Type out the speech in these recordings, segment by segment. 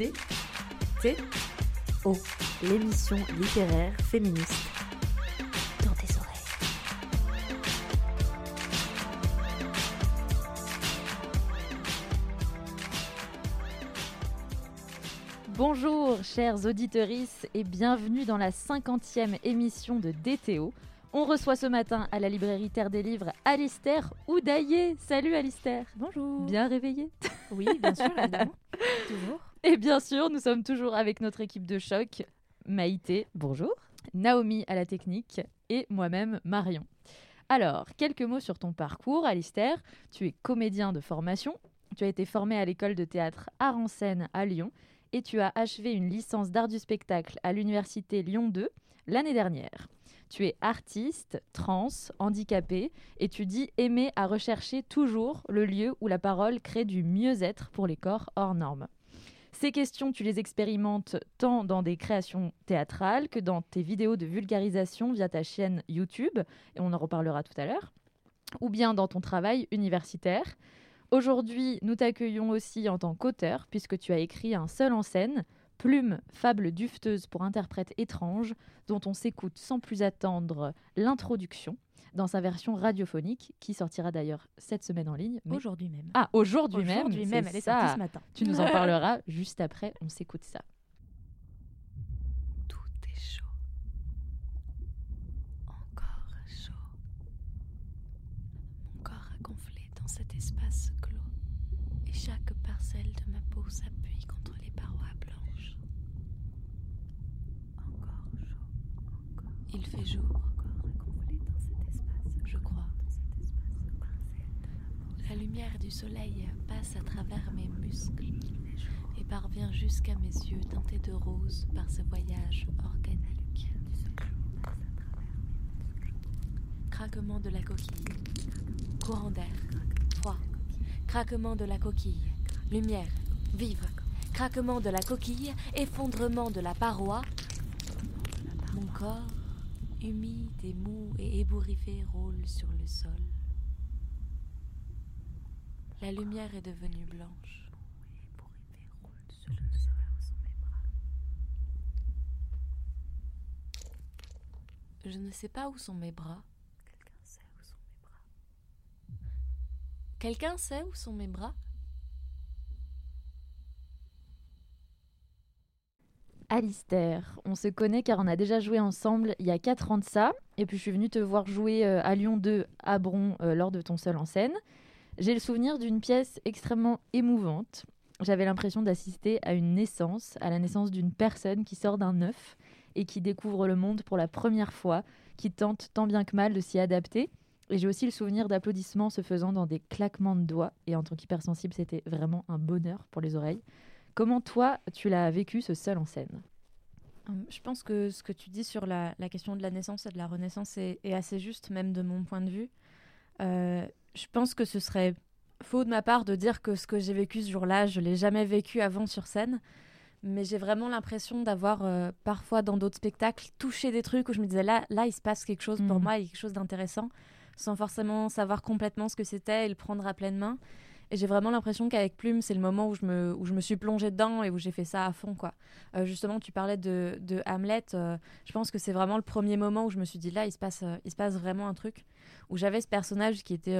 D T O, l'émission littéraire féministe. Dans tes oreilles. Bonjour chers auditorices et bienvenue dans la cinquantième émission de DTO. On reçoit ce matin à la librairie Terre des Livres Alistair Oudaillé. Salut Alistair. Bonjour. Bien réveillé Oui, bien sûr, évidemment. Toujours. Et bien sûr, nous sommes toujours avec notre équipe de choc, Maïté, bonjour, Naomi à la technique et moi-même Marion. Alors, quelques mots sur ton parcours, Alistair. Tu es comédien de formation, tu as été formé à l'école de théâtre Art en scène à Lyon et tu as achevé une licence d'art du spectacle à l'université Lyon 2 l'année dernière. Tu es artiste, trans, handicapé et tu dis aimer à rechercher toujours le lieu où la parole crée du mieux-être pour les corps hors normes. Ces questions, tu les expérimentes tant dans des créations théâtrales que dans tes vidéos de vulgarisation via ta chaîne YouTube, et on en reparlera tout à l'heure, ou bien dans ton travail universitaire. Aujourd'hui, nous t'accueillons aussi en tant qu'auteur, puisque tu as écrit un seul en scène, Plume, fable dufteuse pour interprète étrange, dont on s'écoute sans plus attendre l'introduction dans sa version radiophonique, qui sortira d'ailleurs cette semaine en ligne. mais- Aujourd'hui même. Ah, aujourd'hui même, Aujourd'hui même, c'est elle est ça. sortie ce matin. Tu nous en parleras juste après, on s'écoute ça. Tout est chaud. Encore chaud. Mon corps a gonflé dans cet espace clos. Et chaque parcelle de ma peau s'appuie contre les parois blanches. Encore chaud. Encore. Il fait jour. Je crois. La lumière du soleil passe à travers mes muscles et parvient jusqu'à mes yeux teintés de rose par ce voyage organique. Craquement de la coquille, courant d'air, froid, craquement de la coquille, lumière, vive, craquement de la coquille, effondrement de la paroi. Mon corps, humide et mou et ébouriffé, roule sur le sol. La lumière est devenue blanche. Je ne sais pas où sont mes bras. Quelqu'un sait où sont mes bras Alistair, on se connaît car on a déjà joué ensemble il y a 4 ans de ça. Et puis je suis venue te voir jouer euh, à Lyon 2 à Bron euh, lors de ton seul en scène. J'ai le souvenir d'une pièce extrêmement émouvante. J'avais l'impression d'assister à une naissance, à la naissance d'une personne qui sort d'un œuf et qui découvre le monde pour la première fois, qui tente tant bien que mal de s'y adapter. Et j'ai aussi le souvenir d'applaudissements se faisant dans des claquements de doigts. Et en tant qu'hypersensible, c'était vraiment un bonheur pour les oreilles. Comment toi, tu l'as vécu ce seul en scène? Hum, Je pense que ce que tu dis sur la, la question de la naissance et de la renaissance est, est assez juste, même de mon point de vue. Euh, je pense que ce serait faux de ma part de dire que ce que j'ai vécu ce jour-là, je l'ai jamais vécu avant sur scène. Mais j'ai vraiment l'impression d'avoir euh, parfois dans d'autres spectacles touché des trucs où je me disais là, là il se passe quelque chose pour Mhm. moi, il y a quelque chose d'intéressant, sans forcément savoir complètement ce que c'était et le prendre à pleine main. Et j'ai vraiment l'impression qu'avec Plume, c'est le moment où je, me, où je me suis plongée dedans et où j'ai fait ça à fond. quoi. Euh, justement, tu parlais de, de Hamlet. euh, je pense que c'est vraiment le premier moment où je me suis dit là, il se passe, euh, il se passe vraiment un truc. Où j'avais ce personnage qui était,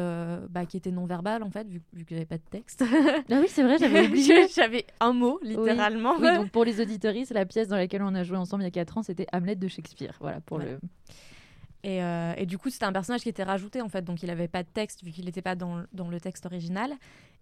bah, qui était non-verbal en fait, vu, vu que j'avais pas de texte. Ah oui, c'est vrai, j'avais oublié. j'avais un mot, littéralement. Oui, donc pour les auditoristes, la pièce dans laquelle on a joué ensemble il y a 4 ans, c'était Hamlet de Shakespeare. Voilà, pour Ouais. le... Et, euh, et du coup, c'était un personnage qui était rajouté en fait, donc il n'avait pas de texte vu qu'il n'était pas dans, dans le texte original.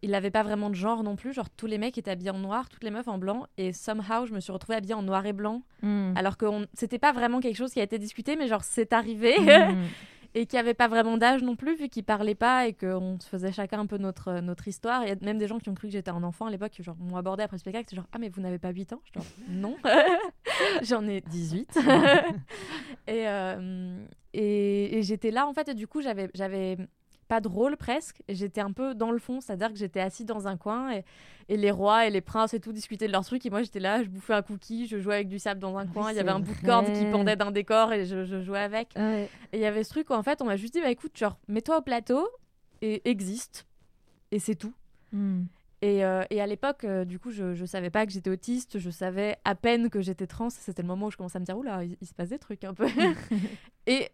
Il n'avait pas vraiment de genre non plus, genre tous les mecs étaient habillés en noir, toutes les meufs en blanc, et somehow je me suis retrouvée habillée en noir et blanc, Mm. alors que on- c'était pas vraiment quelque chose qui a été discuté, mais genre c'est arrivé, Mm. et qui avait pas vraiment d'âge non plus, vu qu'ils parlaient pas et qu'on se faisait chacun un peu notre, notre histoire. Il y a même des gens qui ont cru que j'étais un enfant à l'époque, qui m'ont abordé après le spectacle, c'est genre ah mais vous n'avez pas 8 ans? Je non, j'en ai 18. et euh, et, et j'étais là en fait, et du coup j'avais pas de rôle presque, et j'étais un peu dans le fond, c'est-à-dire que j'étais assise dans un coin et, et les rois et les princes et tout discutaient de leurs trucs, et moi j'étais là, je bouffais un cookie, je jouais avec du sable dans un Oui, coin, il y avait un bout de corde qui pendait d'un décor et je, je jouais avec. Ouais. Et il y avait ce truc où en fait on m'a juste dit bah écoute genre mets-toi au plateau et existe et c'est tout. Mm. Et, euh, et à l'époque, euh, du coup, je, je savais pas que j'étais autiste, je savais à peine que j'étais trans. C'était le moment où je commençais à me dire, oula, il, il se passe des trucs un peu. et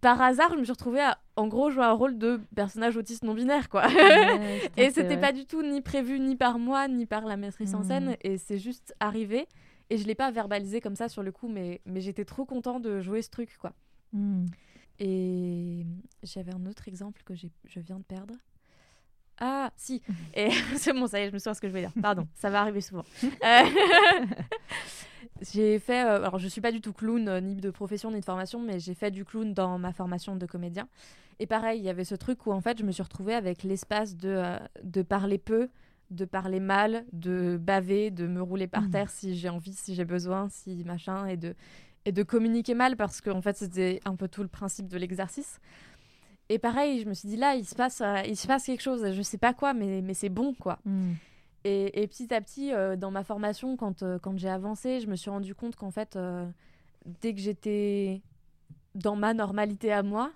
par hasard, je me suis retrouvée à, en gros, jouer un rôle de personnage autiste non-binaire, quoi. Ouais, et c'était pas du tout ni prévu ni par moi, ni par la maîtrise en Mhm. scène. Et c'est juste arrivé. Et je l'ai pas verbalisé comme ça sur le coup, mais, mais j'étais trop content de jouer ce truc, quoi. Mm. Et j'avais un autre exemple que je viens de perdre. Ah, si. Et c'est bon, ça y est, je me souviens ce que je voulais dire. Pardon, ça va arriver souvent. Euh, j'ai fait. euh, alors, je suis pas du tout clown, euh, ni de profession, ni de formation, mais j'ai fait du clown dans ma formation de comédien. Et pareil, il y avait ce truc où, en fait, je me suis retrouvée avec l'espace de, de parler peu, de parler mal, de baver, de me rouler par Mhm. terre si j'ai envie, si j'ai besoin, si machin, et de, et de communiquer mal parce qu'en fait, c'était un peu tout le principe de l'exercice. Et pareil, je me suis dit là, il se passe, euh, il se passe quelque chose, je sais pas quoi, mais, mais c'est bon, quoi. Mm. Et, et petit à petit, euh, dans ma formation, quand, euh, quand j'ai avancé, je me suis rendu compte qu'en fait, euh, dès que j'étais dans ma normalité à moi,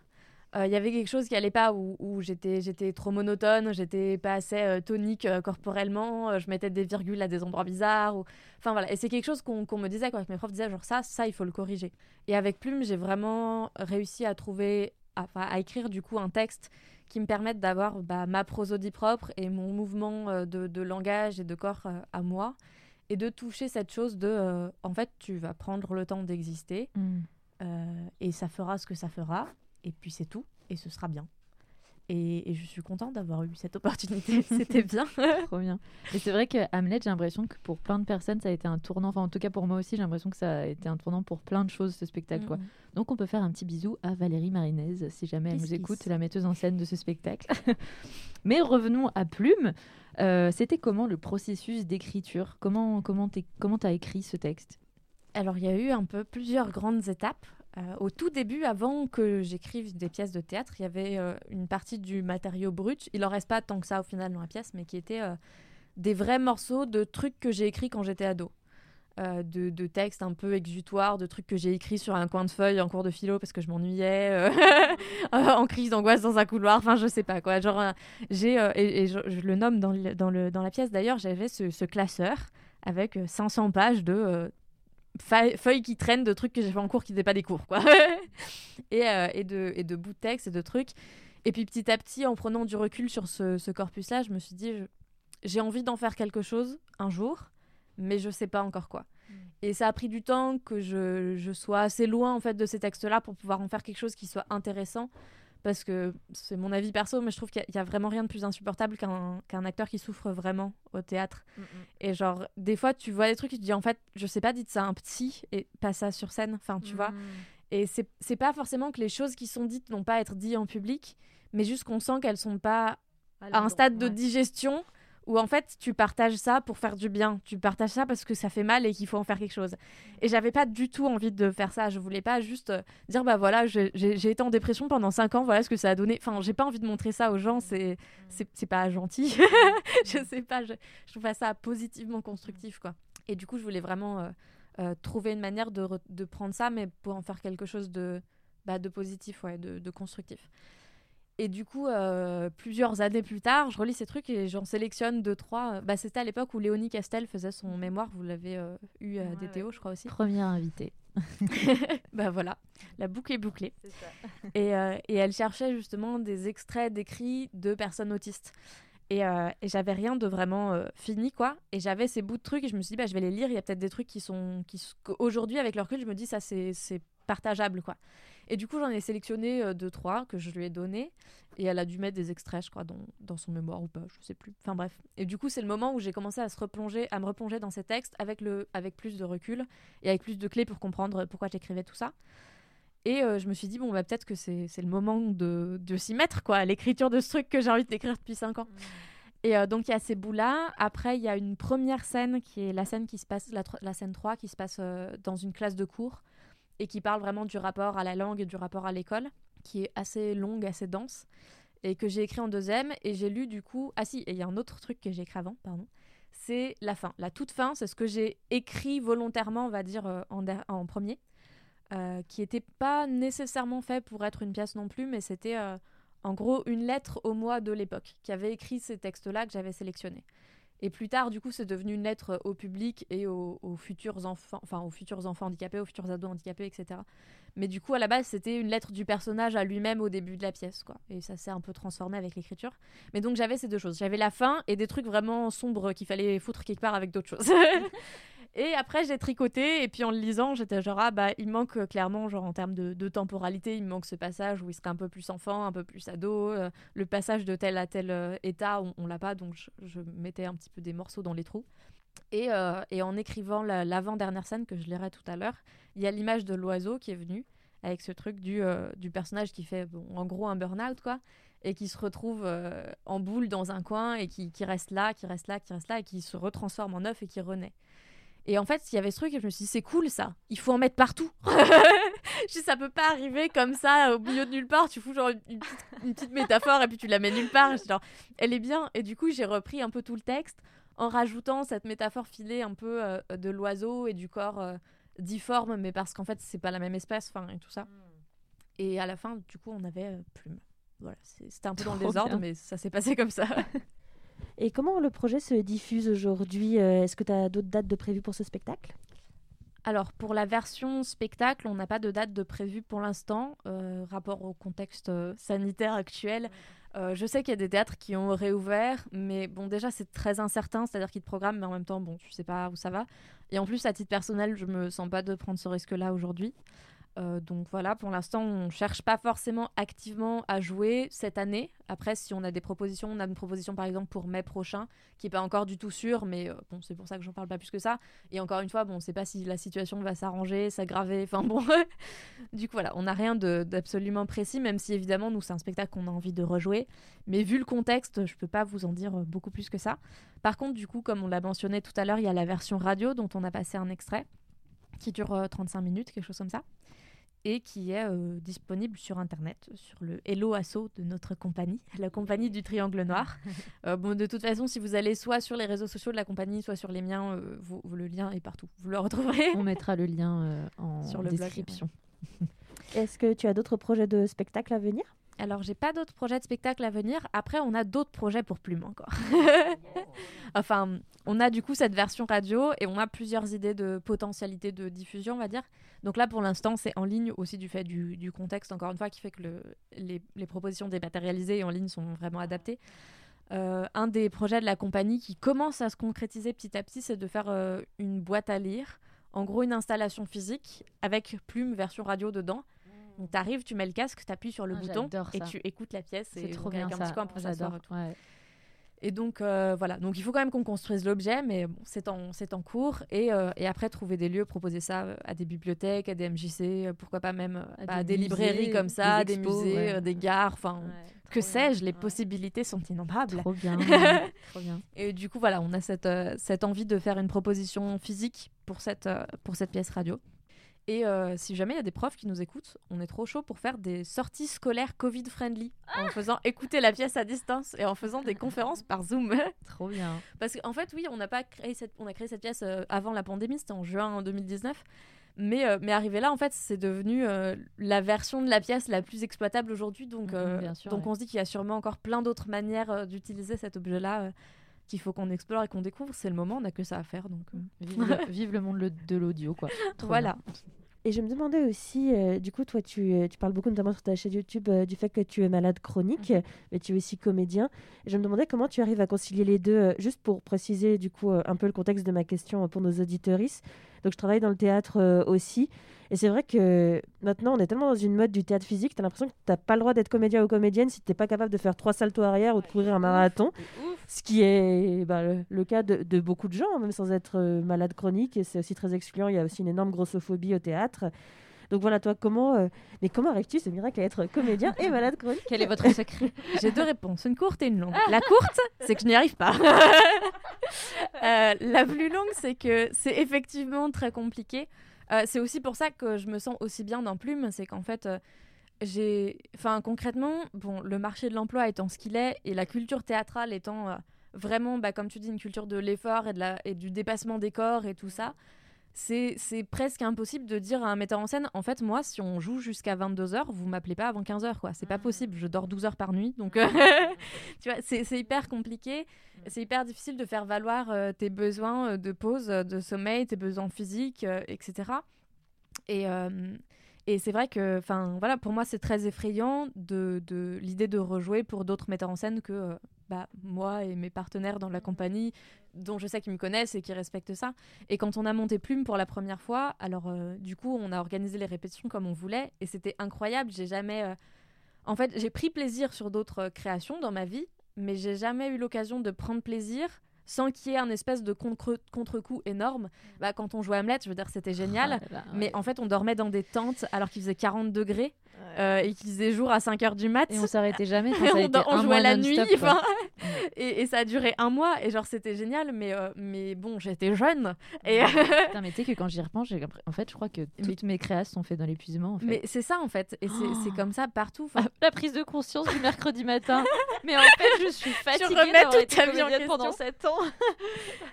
il y avait quelque chose qui allait pas, où, où j'étais, j'étais trop monotone, j'étais pas assez tonique corporellement, je mettais des virgules à des endroits bizarres. Ou... Enfin voilà, et c'est quelque chose qu'on qu'on me disait, quoi, que mes profs disaient, genre ça, ça, il faut le corriger. Et avec Plume, j'ai vraiment réussi à trouver, à, écrire du coup un texte qui me permettent d'avoir bah, ma prosodie propre et mon mouvement euh, de, de langage et de corps euh, à moi et de toucher cette chose de euh, en fait tu vas prendre le temps d'exister Mm. euh, et ça fera ce que ça fera et puis c'est tout et ce sera bien et, et je suis contente d'avoir eu cette opportunité c'était bien Trop bien. Et c'est vrai que Hamlet, j'ai l'impression que pour plein de personnes, ça a été un tournant. Enfin, en tout cas, pour moi aussi, j'ai l'impression que ça a été un tournant pour plein de choses, ce spectacle. Quoi. Donc, on peut faire un petit bisou à Valérie Marinez, si jamais elle nous écoute, la metteuse en scène de ce spectacle. Mais revenons à Plume. Euh, C'était comment le processus d'écriture? Comment comment t'es- comment t'as écrit ce texte? Alors, il y a eu un peu plusieurs grandes étapes. Euh, au tout début, avant que j'écrive des pièces de théâtre, il y avait euh, une partie du matériau brut. Il en reste pas tant que ça au final dans la pièce, mais qui était euh, des vrais morceaux de trucs que j'ai écrits quand j'étais ado. De, textes un peu exutoires, de trucs que j'ai écrits sur un coin de feuille en cours de philo parce que je m'ennuyais, en crise d'angoisse dans un couloir, enfin je sais pas quoi. Genre, j'ai, et, je, le nomme dans, la pièce d'ailleurs, j'avais ce, classeur avec euh, 500 pages de feuilles qui traînent de trucs que j'ai fait en cours qui n'étaient pas des cours, quoi. et, euh, et, de, et de bouts de texte et de trucs. Et puis petit à petit, en prenant du recul sur ce, ce corpus-là, je me suis dit, je- j'ai envie d'en faire quelque chose un jour, mais je sais pas encore quoi. Et ça a pris du temps que je, je sois assez loin en fait de ces textes-là pour pouvoir en faire quelque chose qui soit intéressant. Parce que c'est mon avis perso, mais je trouve qu'il y, a vraiment rien de plus insupportable qu'un acteur qui souffre vraiment au théâtre. Et genre, des fois, tu vois des trucs et tu te dis, en fait, je sais pas, dites ça à un petit et pas ça sur scène. Enfin, tu vois. Et c'est c'est pas forcément que les choses qui sont dites n'ont pas à être dites en public, mais juste qu'on sent qu'elles sont pas à un stade de digestion où en fait tu partages ça pour faire du bien. Tu partages ça parce que ça fait mal et qu'il faut en faire quelque chose. Et j'avais pas du tout envie de faire ça. Je voulais pas juste euh, dire bah voilà, j'ai été en dépression pendant 5 ans, voilà ce que ça a donné. Enfin, j'ai pas envie de montrer ça aux gens, c'est pas gentil. je sais pas, je, je trouve pas ça positivement constructif quoi. Et du coup, je voulais vraiment euh, euh, trouver une manière de, de prendre ça, mais pour en faire quelque chose de, bah, de positif, ouais, de constructif. Et du coup, euh, plusieurs années plus tard, je relis ces trucs et j'en sélectionne deux, trois. Bah, C'était à l'époque où Léonie Castel faisait son mémoire. Vous l'avez euh, eu à Ouais, DTO, je crois aussi. Première invitée. bah voilà, la boucle est bouclée. Et, euh, et elle cherchait justement des extraits d'écrits de personnes autistes. Et, euh, et j'avais rien de vraiment euh, fini, quoi. Et j'avais ces bouts de trucs et je me suis dit, bah, je vais les lire. Il y a peut-être des trucs qui sont. Qui, aujourd'hui, avec le recul, je me dis, ça, c'est c'est partageable, quoi. Et du coup, j'en ai sélectionné euh, deux, trois que je lui ai donné. Et elle a dû mettre des extraits, je crois, dans, dans son mémoire ou pas, je sais plus. Enfin bref. Et du coup, c'est le moment où j'ai commencé à, se replonger, à me replonger dans ces textes avec, le, avec plus de recul et avec plus de clés pour comprendre pourquoi j'écrivais tout ça. Et euh, je me suis dit, bon, bah, peut-être que c'est le moment de, de s'y mettre, quoi, l'écriture de ce truc que j'ai envie d'écrire depuis 5 ans. Et euh, donc, il y a ces bouts-là. Après, il y a une première scène qui est la scène qui se passe, la, la scène 3, qui se passe euh, dans une classe de cours et qui parle vraiment du rapport à la langue et du rapport à l'école, qui est assez longue, assez dense, et que j'ai écrit en deuxième. Et j'ai lu, du coup. Ah, si, et il y a un autre truc que j'ai écrit avant, pardon. C'est la fin. La toute fin, c'est ce que j'ai écrit volontairement, on va dire, euh, en, premier. euh, qui n'était pas nécessairement fait pour être une pièce non plus, mais c'était euh, en gros une lettre au mois de l'époque qui avait écrit ces textes-là que j'avais sélectionnés. Et plus tard, du coup, c'est devenu une lettre au public et aux, futurs enfants, enfin aux futurs enfants handicapés, aux futurs ados handicapés, etc. Mais du coup, à la base, c'était une lettre du personnage à lui-même au début de la pièce, quoi. Et ça s'est un peu transformé avec l'écriture. Mais donc, j'avais ces deux choses. J'avais la fin et des trucs vraiment sombres qu'il fallait foutre quelque part avec d'autres choses. et après, j'ai tricoté et puis en le lisant, j'étais genre, ah bah, il manque euh, clairement, genre en termes de, temporalité, il manque ce passage où il serait un peu plus enfant, un peu plus ado. euh, le passage de tel à tel euh, état, on, on l'a pas, donc je, mettais un petit peu des morceaux dans les trous. Et, en écrivant la- l'avant-dernière scène que je lirai tout à l'heure, il y a l'image de l'oiseau qui est venu avec ce truc du, personnage qui fait en gros un burn-out quoi et qui se retrouve en boule dans un coin et qui, qui reste là, qui reste là, qui reste là et qui se retransforme en œuf et qui renaît. Et en fait, il y avait ce truc et je me suis dit c'est cool ça, il faut en mettre partout. je dis ça peut pas arriver comme ça au milieu de nulle part, tu fous genre une, une petite, une petite métaphore et puis tu la mets nulle part. Je dis, genre elle est bien et du coup, j'ai repris un peu tout le texte en rajoutant cette métaphore filée un peu euh, de l'oiseau et du corps euh, difforme, mais parce qu'en fait, c'est pas la même espèce, enfin, et tout ça. Et à la fin, du coup, on avait euh, Plume. Voilà, c'était un peu dans le désordre, bien. mais ça s'est passé comme ça. Et comment le projet se diffuse aujourd'hui Euh, Est-ce que tu as d'autres dates de prévues pour ce spectacle? Alors, pour la version spectacle, on n'a pas de date de prévue pour l'instant, euh, rapport au contexte euh, sanitaire actuel. Je sais qu'il y a des théâtres qui ont réouvert, mais bon, déjà, c'est très incertain, c'est-à-dire qu'ils te programment, mais en même temps, bon, tu sais pas où ça va. Et en plus, à titre personnel, je me sens pas de prendre ce risque-là aujourd'hui. Euh, donc voilà, pour l'instant, on cherche pas forcément activement à jouer cette année. Après, si on a des propositions, on a une proposition par exemple pour mai prochain, qui est pas encore du tout sûre, mais euh, bon, c'est pour ça que j'en parle pas plus que ça. Et encore une fois, bon, on sait pas si la situation va s'arranger, s'aggraver. Enfin bon, du coup voilà, on n'a rien d'absolument précis, même si évidemment nous c'est un spectacle qu'on a envie de rejouer. Mais vu le contexte, je peux pas vous en dire euh, beaucoup plus que ça. Par contre, du coup, comme on l'a mentionné tout à l'heure, il y a la version radio dont on a passé un extrait qui dure euh, 35 minutes, quelque chose comme ça, et qui est euh, disponible sur internet, sur le Hello Asso de notre compagnie, la compagnie du Triangle Noir. Euh, bon, de toute façon, si vous allez soit sur les réseaux sociaux de la compagnie, soit sur les miens, euh, vous- vous- le lien est partout. Vous le retrouverez. On mettra le lien euh, en Sur le blog, description. Est-ce que tu as d'autres projets de spectacle à venir? Alors, j'ai pas d'autres projets de spectacle à venir. Après, on a d'autres projets pour Plume encore. enfin, on a du coup cette version radio et on a plusieurs idées de potentialité de diffusion, on va dire. Donc là, pour l'instant, c'est en ligne aussi du fait du, du contexte, encore une fois, qui fait que le- les, les propositions dématérialisées et en ligne sont vraiment adaptées. Euh, un des projets de la compagnie qui commence à se concrétiser petit à petit, c'est de faire euh, une boîte à lire. En gros, une installation physique avec Plume version radio dedans. Donc, t'arrives, tu mets le casque, t'appuies sur le Ah, bouton et ça. tu écoutes la pièce. C'est trop bien un ça. petit coin pour s'asseoir J'adore. Et donc euh, voilà, donc il faut quand même qu'on construise l'objet, mais bon, c'est en, en cours. Et, euh, et après, trouver des lieux, proposer ça euh, à des bibliothèques, à des MJC, pourquoi pas même À bah, des des, librairies musées, comme ça, des des, expos, musées, ouais. euh, des gares, enfin, que sais-je, les possibilités sont innombrables. Trop bien. Trop bien. Et du coup, voilà, on a cette, cette envie de faire une proposition physique pour cette, pour cette pièce radio. Et euh, si jamais il y a des profs qui nous écoutent, on est trop chaud pour faire des sorties scolaires Covid-friendly en faisant écouter la pièce à distance et en faisant des conférences par Zoom. Trop bien. Parce qu'en fait, oui, on, n'a pas créé cette, on a créé cette pièce euh, avant la pandémie, c'était en juin 2019. Mais, euh, mais arrivé là, en fait, c'est devenu euh, la version de la pièce la plus exploitable aujourd'hui. Donc, Mhm, sûr, donc ouais. on se dit qu'il y a sûrement encore plein d'autres manières d'utiliser cet objet-là qu'il faut qu'on explore et qu'on découvre. C'est le moment, on n'a que ça à faire. Donc, euh, Vive le, vive le monde de l'audio, quoi. Trop voilà. Et je me demandais aussi, euh, du coup, toi, tu, euh, tu parles beaucoup, notamment sur ta chaîne YouTube, euh, du fait que tu es malade chronique, Mhm. mais tu es aussi comédien. Et je me demandais comment tu arrives à concilier les deux, euh, juste pour préciser, du coup, un peu le contexte de ma question pour nos auditeuristes. Donc, je travaille dans le théâtre euh, aussi. Et c'est vrai que maintenant, on est tellement dans une mode du théâtre physique, tu as l'impression que tu n'as pas le droit d'être comédien ou comédienne si tu n'es pas capable de faire trois saltos arrière ou de courir un marathon. Ce qui est bah, le, le cas de, de beaucoup de gens, même sans être euh, malade chronique. Et c'est aussi très excluant. Il y a aussi une énorme grossophobie au théâtre. Donc voilà, toi, comment, euh, mais comment arrives-tu, ce miracle, à être comédien et malade chronique Quel est votre secret J'ai deux réponses, une courte et une longue. La courte, c'est que je n'y arrive pas. Euh, la plus longue, c'est que c'est effectivement très compliqué. Euh, c'est aussi pour ça que je me sens aussi bien dans Plume, c'est qu'en fait, euh, j'ai, enfin concrètement, bon, le marché de l'emploi étant ce qu'il est et la culture théâtrale étant euh, vraiment, bah, comme tu dis, une culture de l'effort et, de la, et du dépassement des corps et tout ça. C'est presque impossible de dire à un metteur en scène en fait moi si on joue jusqu'à 22h vous m'appelez pas avant 15h quoi. C'est pas Mm. possible je dors 12 heures par nuit donc euh, tu vois c'est hyper compliqué. C'est hyper difficile de faire valoir euh, tes besoins euh, de pause euh, de sommeil tes besoins physiques euh, etc et et c'est vrai que enfin voilà pour moi c'est très effrayant de, de l'idée de rejouer pour d'autres metteurs en scène que bah, moi et mes partenaires dans la compagnie dont je sais qu'ils me connaissent et qui respectent ça et quand on a monté Plume pour la première fois, alors euh, du coup, on a organisé les répétitions comme on voulait et c'était incroyable. J'ai jamais. euh, En fait, j'ai pris plaisir sur d'autres euh, créations dans ma vie, mais j'ai jamais eu l'occasion de prendre plaisir sans qu'il y ait un espèce de contre- contre-coup énorme. Bah, quand on jouait Hamlet, je veux dire, c'était génial. Oh là là, Mais en fait, on dormait dans des tentes alors qu'il faisait 40 degrés euh, et qu'il faisait jour à 5 heures du mat. Et on s'arrêtait jamais. ça on, un jouait la nuit, enfin, et, et ça a duré un mois, et genre c'était génial, mais, euh, mais bon, j'étais jeune. Et, Putain, mais tu sais que quand j'y repense, en fait, je crois que Mais- toutes mes créations sont faites dans l'épuisement. En fait. mais c'est ça en fait, et c'est c'est Oh. comme ça partout. Enfin, Ah, la prise de conscience du mercredi matin. mais en fait, je suis fatiguée remets d'avoir toute été ta vie en comédienne pendant question. 7 ans.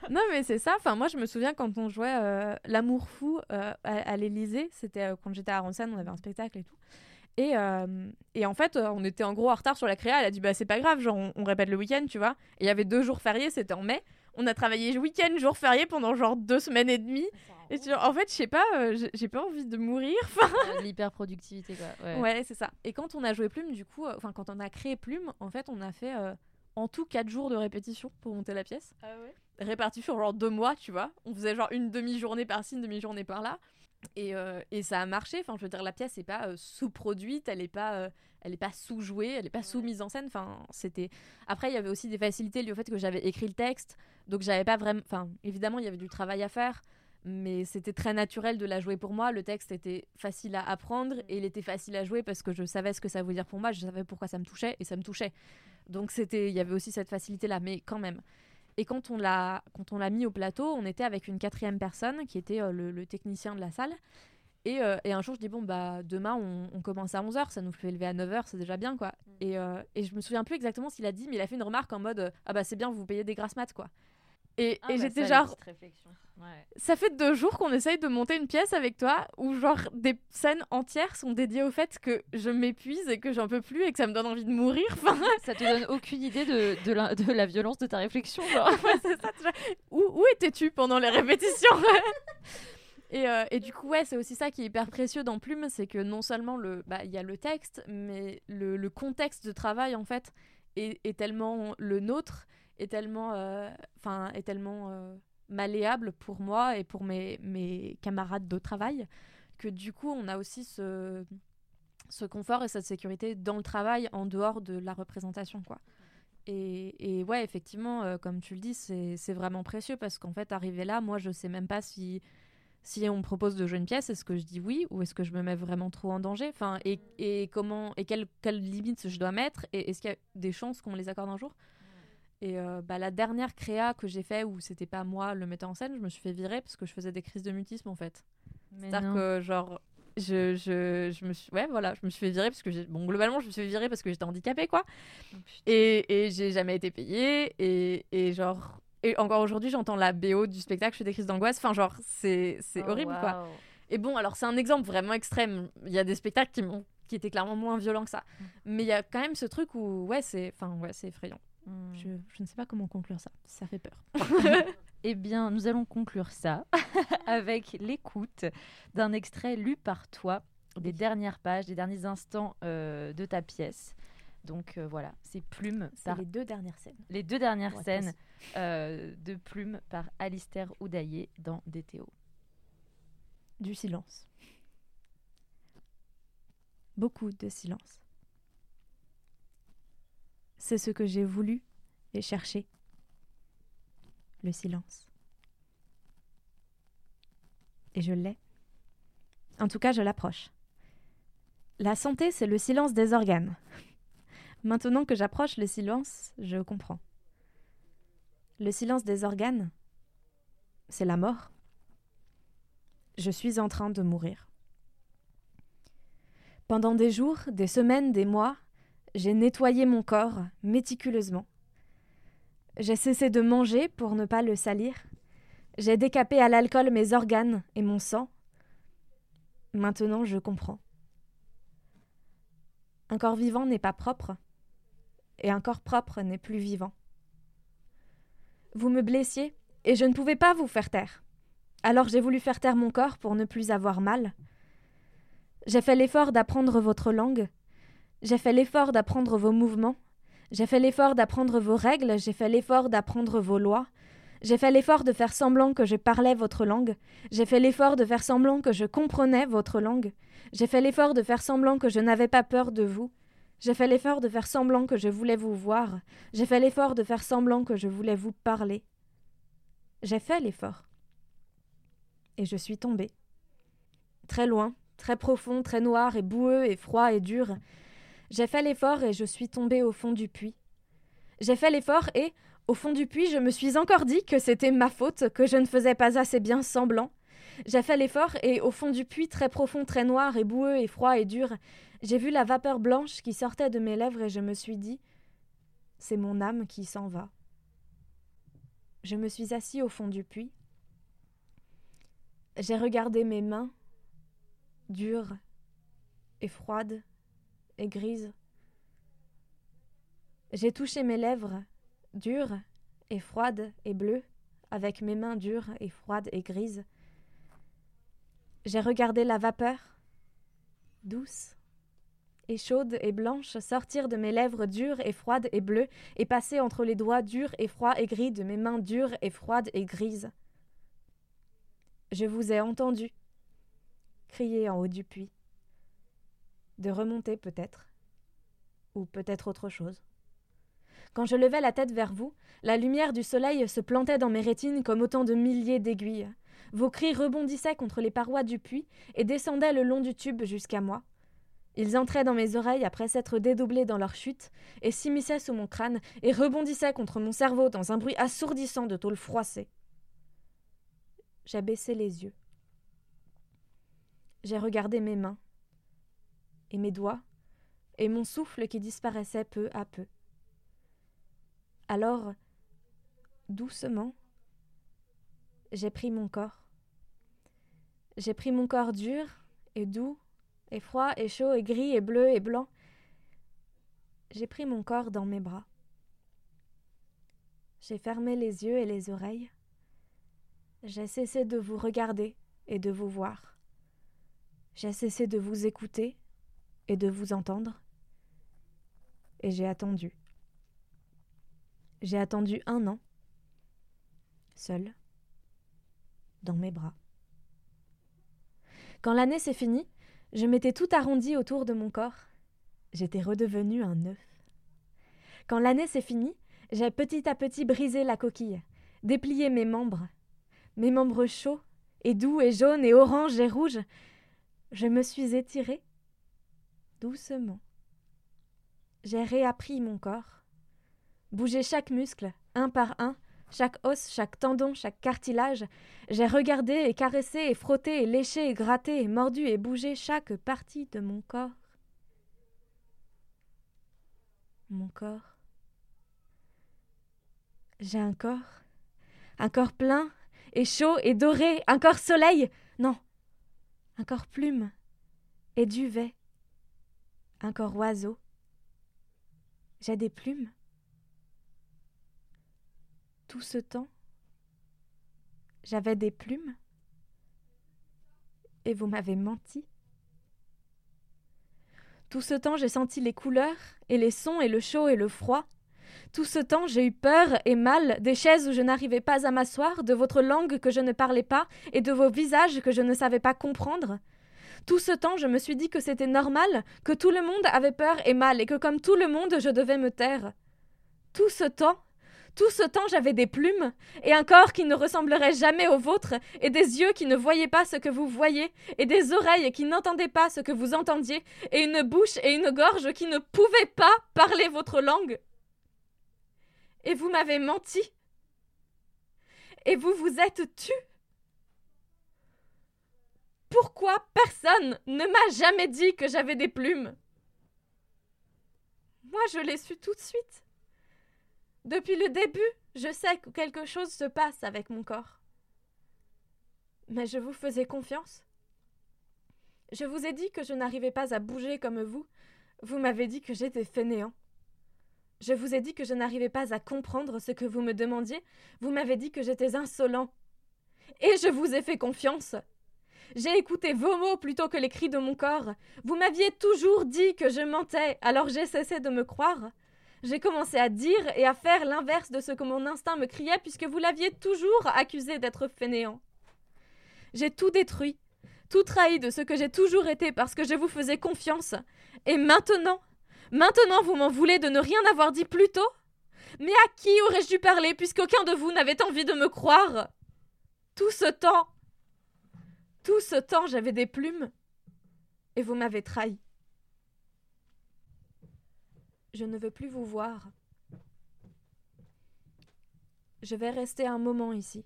non, mais c'est ça. Enfin, moi, je me souviens quand on jouait euh, L'amour fou euh, à, à l'Élysée, c'était euh, quand j'étais à Ronsen, on avait un spectacle et tout. Et, euh, et en fait, euh, on était en gros en retard sur la créa. Elle a dit Bah, c'est pas grave, genre, on, on répète le week-end, tu vois. Et il y avait deux jours fériés, c'était en mai. On a travaillé week-end, jour férié pendant genre deux semaines et demie. Et tu- en fait, je sais pas, euh, j'ai- pas envie de mourir. Enfin, L'hyperproductivité, quoi. Ouais. ouais, c'est ça. Et quand on a joué Plume, du coup, euh, enfin, quand on a créé Plume, en fait, on a fait en tout quatre jours de répétition pour monter la pièce. Répartis sur genre deux mois, tu vois. On faisait genre une demi-journée par-ci, une demi-journée par-là. Et, euh, et ça a marché. Enfin, je veux dire, la pièce n'est pas euh, sous-produite, elle n'est pas, euh, elle est pas sous-jouée, elle n'est pas sous-mise en scène. Enfin, c'était. Après, il y avait aussi des facilités liées au fait que j'avais écrit le texte. Donc, j'avais pas vraiment. Enfin, évidemment, il y avait du travail à faire. Mais c'était très naturel de la jouer pour moi. Le texte était facile à apprendre et il était facile à jouer parce que je savais ce que ça voulait dire pour moi. Je savais pourquoi ça me touchait et ça me touchait. Donc, c'était, il y avait aussi cette facilité-là. Mais quand même. Et quand on l'a quand on l'a mis au plateau, on était avec une quatrième personne qui était euh, le, le technicien de la salle. Et, euh, et un jour, je dis bon bah demain on, on commence à 11h, ça nous fait lever à 9h, c'est déjà bien quoi. Et, euh, et je me souviens plus exactement ce qu'il a dit, mais il a fait une remarque en mode euh, ah bah c'est bien, vous payez des grasses maths quoi. Et, Ah, et bah, j'étais genre. Ouais. ça fait deux jours qu'on essaye de monter une pièce avec toi où genre des scènes entières sont dédiées au fait que je m'épuise et que j'en peux plus et que ça me donne envie de mourir. Enfin, Ça te donne aucune idée de, de, la, de la violence de ta réflexion, genre. Ouais, ça, où, où étais-tu pendant les répétitions et, euh, et du coup, ouais, c'est aussi ça qui est hyper précieux dans Plume, c'est que non seulement le, bah, il y a le texte, mais le, le contexte de travail en fait est, est tellement le nôtre, est tellement, euh, enfin, est tellement euh, malléable pour moi et pour mes, mes camarades de travail que du coup, on a aussi ce, ce confort et cette sécurité dans le travail en dehors de la représentation, quoi. Et, et ouais, effectivement, euh, comme tu le dis, c'est vraiment précieux parce qu'en fait, arrivé là, moi, je sais même pas si, si on me propose de jouer une pièce, est-ce que je dis oui ou est-ce que je me mets vraiment trop en danger? Enfin, et, et comment et quelles quelles limites je dois mettre et est-ce qu'il y a des chances qu'on les accorde un jour? Et euh, bah, la dernière créa que j'ai fait où c'était pas moi le metteur en scène, je me suis fait virer parce que je faisais des crises de mutisme en fait. C'est-à-dire que genre je, je, je me suis ouais voilà je me suis fait virer parce que j'ai bon globalement je me suis fait virer parce que j'étais handicapée quoi. Oh, et, et j'ai jamais été payée et, et genre et encore aujourd'hui j'entends la BO du spectacle je fais des crises d'angoisse. Enfin genre c'est c'est Oh, horrible quoi. et bon alors c'est un exemple vraiment extrême. Il y a des spectacles qui qui étaient clairement moins violents que ça. Mm. mais il y a quand même ce truc où ouais c'est enfin ouais c'est effrayant Hmm. je, je ne sais pas comment conclure ça ça fait peur Eh bien, nous allons conclure ça avec l'écoute d'un extrait lu par toi des dernières pages, des derniers instants euh, de ta pièce. Donc euh, voilà, c'est Plume c'est par les deux dernières scènes les deux dernières Ouais, scènes euh, de Plume par Alistair Oudaillé dans DTO. du silence beaucoup de silence c'est ce que j'ai voulu et cherché. Le silence. Et je l'ai. En tout cas je l'approche. La santé c'est le silence des organes. Maintenant que j'approche le silence je comprends. Le silence des organes c'est la mort. Je suis en train de mourir. Pendant des jours, des semaines, des mois, j'ai nettoyé mon corps méticuleusement. J'ai cessé de manger pour ne pas le salir. J'ai décapé à l'alcool mes organes et mon sang. Maintenant, je comprends. Un corps vivant n'est pas propre, et un corps propre n'est plus vivant. Vous me blessiez, et je ne pouvais pas vous faire taire. Alors j'ai voulu faire taire mon corps pour ne plus avoir mal. J'ai fait l'effort d'apprendre votre langue. J'ai fait l'effort d'apprendre vos mouvements. J'ai fait l'effort d'apprendre vos règles. J'ai fait l'effort d'apprendre vos lois. J'ai fait l'effort de faire semblant que je parlais votre langue. J'ai fait l'effort de faire semblant que je comprenais votre langue. J'ai fait l'effort de faire semblant que je n'avais pas peur de vous. J'ai fait l'effort de faire semblant que je voulais vous voir. J'ai fait l'effort de faire semblant que je voulais vous parler. J'ai fait l'effort. Et je suis tombée. Très loin, très profond, très noir et boueux et froid et dur. J'ai fait l'effort et je suis tombée au fond du puits. J'ai fait l'effort et, au fond du puits, je me suis encore dit que c'était ma faute, que je ne faisais pas assez bien semblant. J'ai fait l'effort et, au fond du puits, très profond, très noir et boueux et froid et dur, j'ai vu la vapeur blanche qui sortait de mes lèvres et je me suis dit C'est mon âme qui s'en va. Je me suis assis au fond du puits. J'ai regardé mes mains, dures et froides et grises. J'ai touché mes lèvres dure et froide et bleue, avec mes mains dures et froides et grises. J'ai regardé la vapeur, douce et chaude et blanche, sortir de mes lèvres dures et froides et bleues, et passer entre les doigts durs et froids et gris de mes mains dures et froides et grises. Je vous ai entendu crier en haut du puits. De remonter peut-être, ou peut-être autre chose. Quand je levais la tête vers vous, la lumière du soleil se plantait dans mes rétines comme autant de milliers d'aiguilles. Vos cris rebondissaient contre les parois du puits et descendaient le long du tube jusqu'à moi. Ils entraient dans mes oreilles après s'être dédoublés dans leur chute, et s'immisçaient sous mon crâne, et rebondissaient contre mon cerveau dans un bruit assourdissant de tôle froissée. J'ai baissé les yeux. J'ai regardé mes mains, et mes doigts, et mon souffle qui disparaissait peu à peu. Alors, doucement, j'ai pris mon corps. J'ai pris mon corps dur et doux et froid et chaud et gris et bleu et blanc. J'ai pris mon corps dans mes bras. J'ai fermé les yeux et les oreilles. J'ai cessé de vous regarder et de vous voir. J'ai cessé de vous écouter et de vous entendre. Et j'ai attendu. J'ai attendu un an, seul, dans mes bras. Quand l'année s'est finie, je m'étais tout arrondi autour de mon corps. J'étais redevenu un œuf. Quand l'année s'est finie, j'ai petit à petit brisé la coquille, déplié mes membres, mes membres chauds et doux et jaunes et oranges et rouges. Je me suis étiré doucement. J'ai réappris mon corps bouger chaque muscle, un par un, chaque os, chaque tendon, chaque cartilage. J'ai regardé et caressé et frotté et léché et gratté et mordu et bougé chaque partie de mon corps. Mon corps. J'ai un corps. Un corps plein et chaud et doré, un corps soleil. Non. Un corps plume et duvet. Un corps oiseau. J'ai des plumes tout ce temps, j'avais des plumes et vous m'avez menti. Tout ce temps, j'ai senti les couleurs et les sons et le chaud et le froid. Tout ce temps, j'ai eu peur et mal des chaises où je n'arrivais pas à m'asseoir, de votre langue que je ne parlais pas et de vos visages que je ne savais pas comprendre. Tout ce temps, je me suis dit que c'était normal, que tout le monde avait peur et mal et que comme tout le monde, je devais me taire. Tout ce temps, tout ce temps, j'avais des plumes, et un corps qui ne ressemblerait jamais au vôtre, et des yeux qui ne voyaient pas ce que vous voyez, et des oreilles qui n'entendaient pas ce que vous entendiez, et une bouche et une gorge qui ne pouvaient pas parler votre langue. Et vous m'avez menti. Et vous vous êtes tu. Pourquoi personne ne m'a jamais dit que j'avais des plumes? Moi, je l'ai su tout de suite. Depuis le début, je sais que quelque chose se passe avec mon corps. Mais je vous faisais confiance. Je vous ai dit que je n'arrivais pas à bouger comme vous. Vous m'avez dit que j'étais fainéant. Je vous ai dit que je n'arrivais pas à comprendre ce que vous me demandiez. Vous m'avez dit que j'étais insolent. Et je vous ai fait confiance. J'ai écouté vos mots plutôt que les cris de mon corps. Vous m'aviez toujours dit que je mentais, alors j'ai cessé de me croire. J'ai commencé à dire et à faire l'inverse de ce que mon instinct me criait, puisque vous l'aviez toujours accusé d'être fainéant. J'ai tout détruit, tout trahi de ce que j'ai toujours été parce que je vous faisais confiance. Et maintenant, maintenant vous m'en voulez de ne rien avoir dit plus tôt? Mais à qui aurais-je dû parler puisqu'aucun de vous n'avait envie de me croire? Tout ce temps, tout ce temps j'avais des plumes, et vous m'avez trahi. Je ne veux plus vous voir. Je vais rester un moment ici,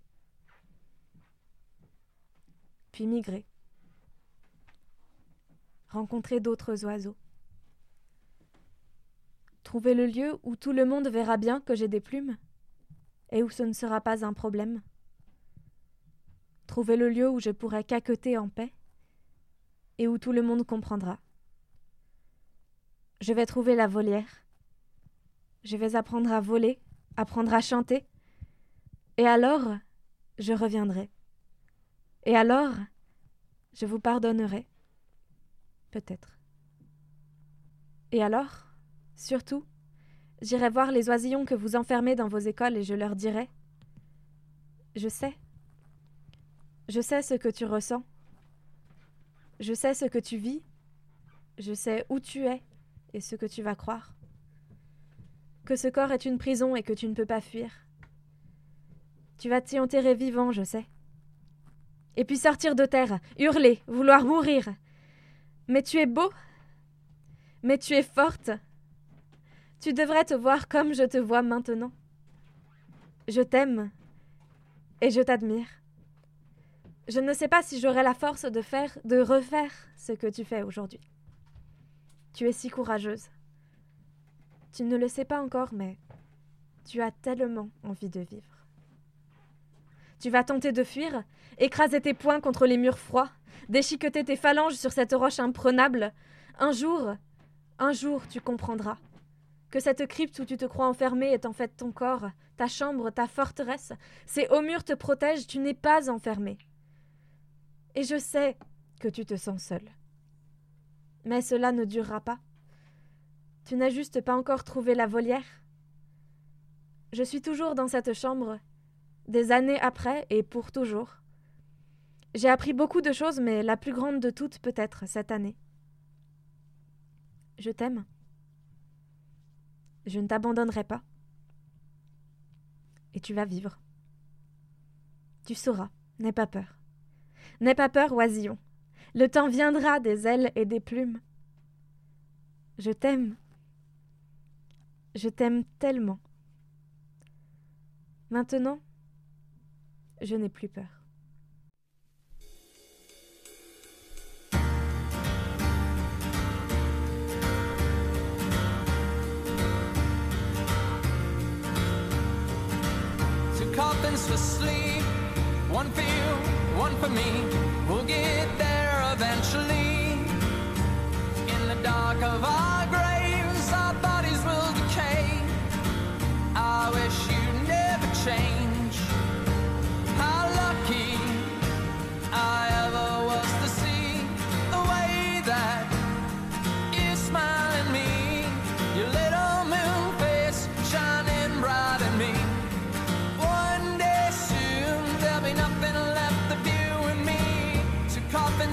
puis migrer, rencontrer d'autres oiseaux, trouver le lieu où tout le monde verra bien que j'ai des plumes et où ce ne sera pas un problème, trouver le lieu où je pourrai caqueter en paix et où tout le monde comprendra. Je vais trouver la volière. Je vais apprendre à voler, apprendre à chanter. Et alors, je reviendrai. Et alors, je vous pardonnerai. Peut-être. Et alors, surtout, j'irai voir les oisillons que vous enfermez dans vos écoles et je leur dirai Je sais. Je sais ce que tu ressens. Je sais ce que tu vis. Je sais où tu es et ce que tu vas croire. Que ce corps est une prison et que tu ne peux pas fuir. Tu vas t'y enterrer vivant, je sais. Et puis sortir de terre, hurler, vouloir mourir. Mais tu es beau. Mais tu es forte. Tu devrais te voir comme je te vois maintenant. Je t'aime et je t'admire. Je ne sais pas si j'aurai la force de faire, de refaire ce que tu fais aujourd'hui. Tu es si courageuse. Tu ne le sais pas encore, mais tu as tellement envie de vivre. Tu vas tenter de fuir, écraser tes poings contre les murs froids, déchiqueter tes phalanges sur cette roche imprenable. Un jour, un jour, tu comprendras que cette crypte où tu te crois enfermé est en fait ton corps, ta chambre, ta forteresse. Ces hauts murs te protègent, tu n'es pas enfermé. Et je sais que tu te sens seul. Mais cela ne durera pas. Tu n'as juste pas encore trouvé la volière. Je suis toujours dans cette chambre, des années après et pour toujours. J'ai appris beaucoup de choses, mais la plus grande de toutes peut-être cette année. Je t'aime. Je ne t'abandonnerai pas. Et tu vas vivre. Tu sauras, n'aie pas peur. N'aie pas peur, oisillon. Le temps viendra des ailes et des plumes. Je t'aime. Je t'aime tellement. Maintenant, je n'ai plus peur. One for me. We'll get there eventually. In the dark of our graves, our bodies will decay. I wish you'd never change.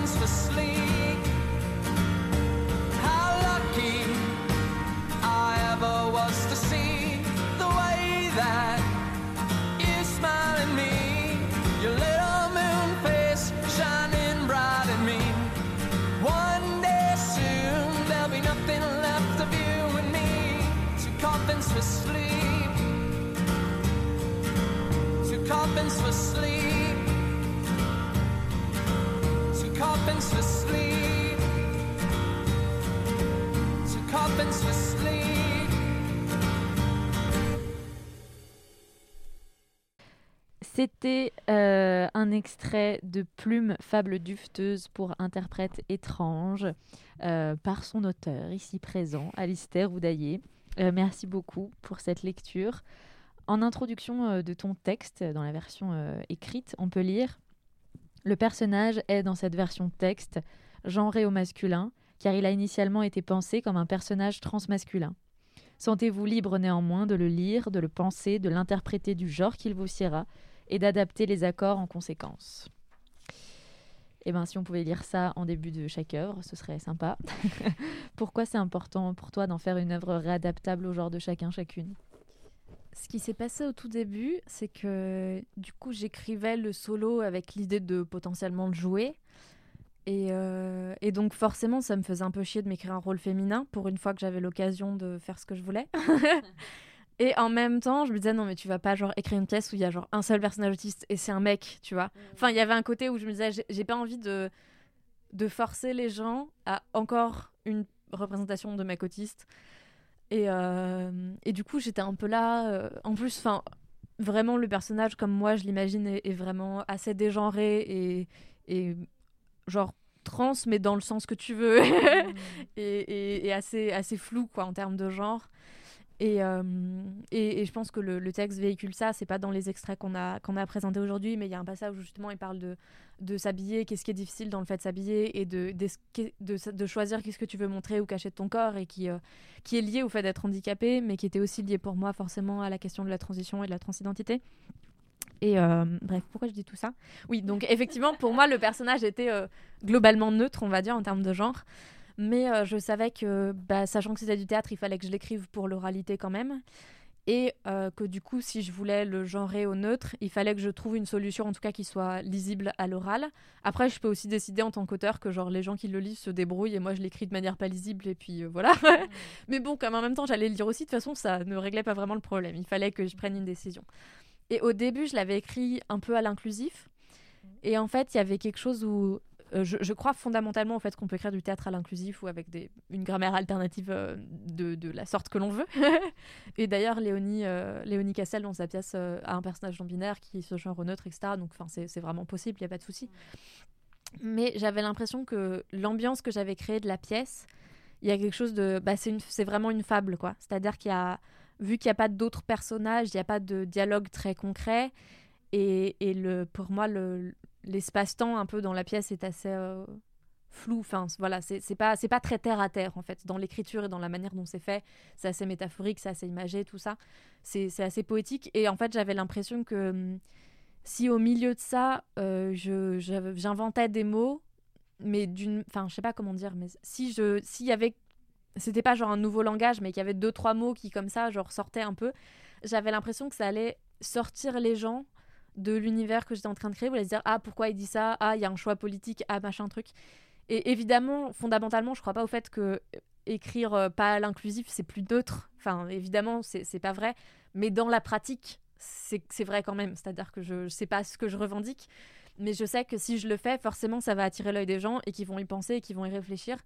Two coffins for sleep. C'était euh, un extrait de Plume, fable dufteuse pour interprète étrange euh, par son auteur, ici présent, Alistair Oudaillé. Euh, merci beaucoup pour cette lecture. En introduction de ton texte, dans la version écrite, on peut lire Le personnage est dans cette version texte genré au masculin, car il a initialement été pensé comme un personnage transmasculin. Sentez-vous libre néanmoins de le lire, de le penser, de l'interpréter du genre qu'il vous siera et d'adapter les accords en conséquence. Eh bien, si on pouvait lire ça en début de chaque œuvre, ce serait sympa. Pourquoi c'est important pour toi d'en faire une œuvre réadaptable au genre de chacun, chacune? Ce qui s'est passé au tout début, c'est que du coup, j'écrivais le solo avec l'idée de potentiellement le jouer. Et, euh, et donc, forcément, ça me faisait un peu chier de m'écrire un rôle féminin pour une fois que j'avais l'occasion de faire ce que je voulais. et en même temps, je me disais, non, mais tu vas pas genre écrire une pièce où il y a genre un seul personnage autiste et c'est un mec, tu vois. Enfin, il y avait un côté où je me disais, j'ai- j'ai pas envie de, de forcer les gens à encore une représentation de mec autiste. Et, euh, et du coup, j'étais un peu là. euh, en plus, enfin, vraiment, le personnage, comme moi, je l'imagine, est, est vraiment assez dégenré et, et genre trans, mais dans le sens que tu veux, et, et- et assez, assez flou, quoi, en termes de genre. Et, euh, et, et je pense que le, le texte véhicule ça. C'est pas dans les extraits qu'on a, qu'on a présentés aujourd'hui, mais il y a un passage où justement il parle de, de s'habiller, qu'est-ce qui est difficile dans le fait de s'habiller et de, de, de choisir qu'est-ce que tu veux montrer ou cacher de ton corps et qui, euh, qui est lié au fait d'être handicapé, mais qui était aussi lié pour moi forcément à la question de la transition et de la transidentité. Et euh, bref, pourquoi je dis tout ça? Oui, donc effectivement, pour moi, le personnage était euh, globalement neutre, on va dire, en termes de genre. Mais je savais que, bah, sachant que c'était du théâtre, il fallait que je l'écrive pour l'oralité quand même. Et euh, que du coup, si je voulais le genrer au neutre, il fallait que je trouve une solution, en tout cas, qui soit lisible à l'oral. Après, je peux aussi décider en tant qu'auteur que genre les gens qui le lisent se débrouillent et moi je l'écris de manière pas lisible et puis euh, voilà. Mais bon, comme en même temps j'allais le lire aussi, de toute façon ça ne réglait pas vraiment le problème. Il fallait que je prenne une décision. Et au début, je l'avais écrit un peu à l'inclusif. Et en fait, il y avait quelque chose où euh, je, crois fondamentalement au fait qu'on peut écrire du théâtre à l'inclusif ou avec une grammaire alternative euh, de, la sorte que l'on veut. et d'ailleurs, Léonie, euh, Léonie Cassel, dans sa pièce, euh, a un personnage non-binaire qui se genre au neutre, etc. Donc c'est vraiment possible, il n'y a pas de souci. Mais j'avais l'impression que l'ambiance que j'avais créée de la pièce, il y a quelque chose de... Bah, c'est vraiment une fable, quoi. C'est-à-dire qu'il y a... Vu qu'il n'y a pas d'autres personnages, il n'y a pas de dialogue très concret. Et, pour moi, le- l'espace-temps un peu dans la pièce est assez euh, flou. Enfin, voilà, c'est pas, pas très terre à terre, en fait. Dans l'écriture et dans la manière dont c'est fait, c'est assez métaphorique, c'est assez imagé, tout ça. C'est assez poétique. Et en fait, j'avais l'impression que hum, si au milieu de ça, euh, j'inventais des mots, mais d'une. Enfin, je sais pas comment dire, mais si je. S'il y avait. C'était pas genre un nouveau langage, mais qu'il y avait deux, trois mots qui, comme ça, genre sortaient un peu, j'avais l'impression que ça allait sortir les gens de l'univers que j'étais en train de créer, vous allez se dire ah pourquoi il dit ça, ah il y a un choix politique, ah machin truc. Et évidemment, fondamentalement, je crois pas au fait que euh, écrire euh, pas l'inclusif c'est plus neutre. Enfin évidemment c'est pas vrai, mais dans la pratique c'est c'est vrai quand même. C'est-à-dire que je, je sais pas ce que je revendique, mais je sais que si je le fais, forcément ça va attirer l'œil des gens et qu'ils vont y penser et qu'ils vont y réfléchir.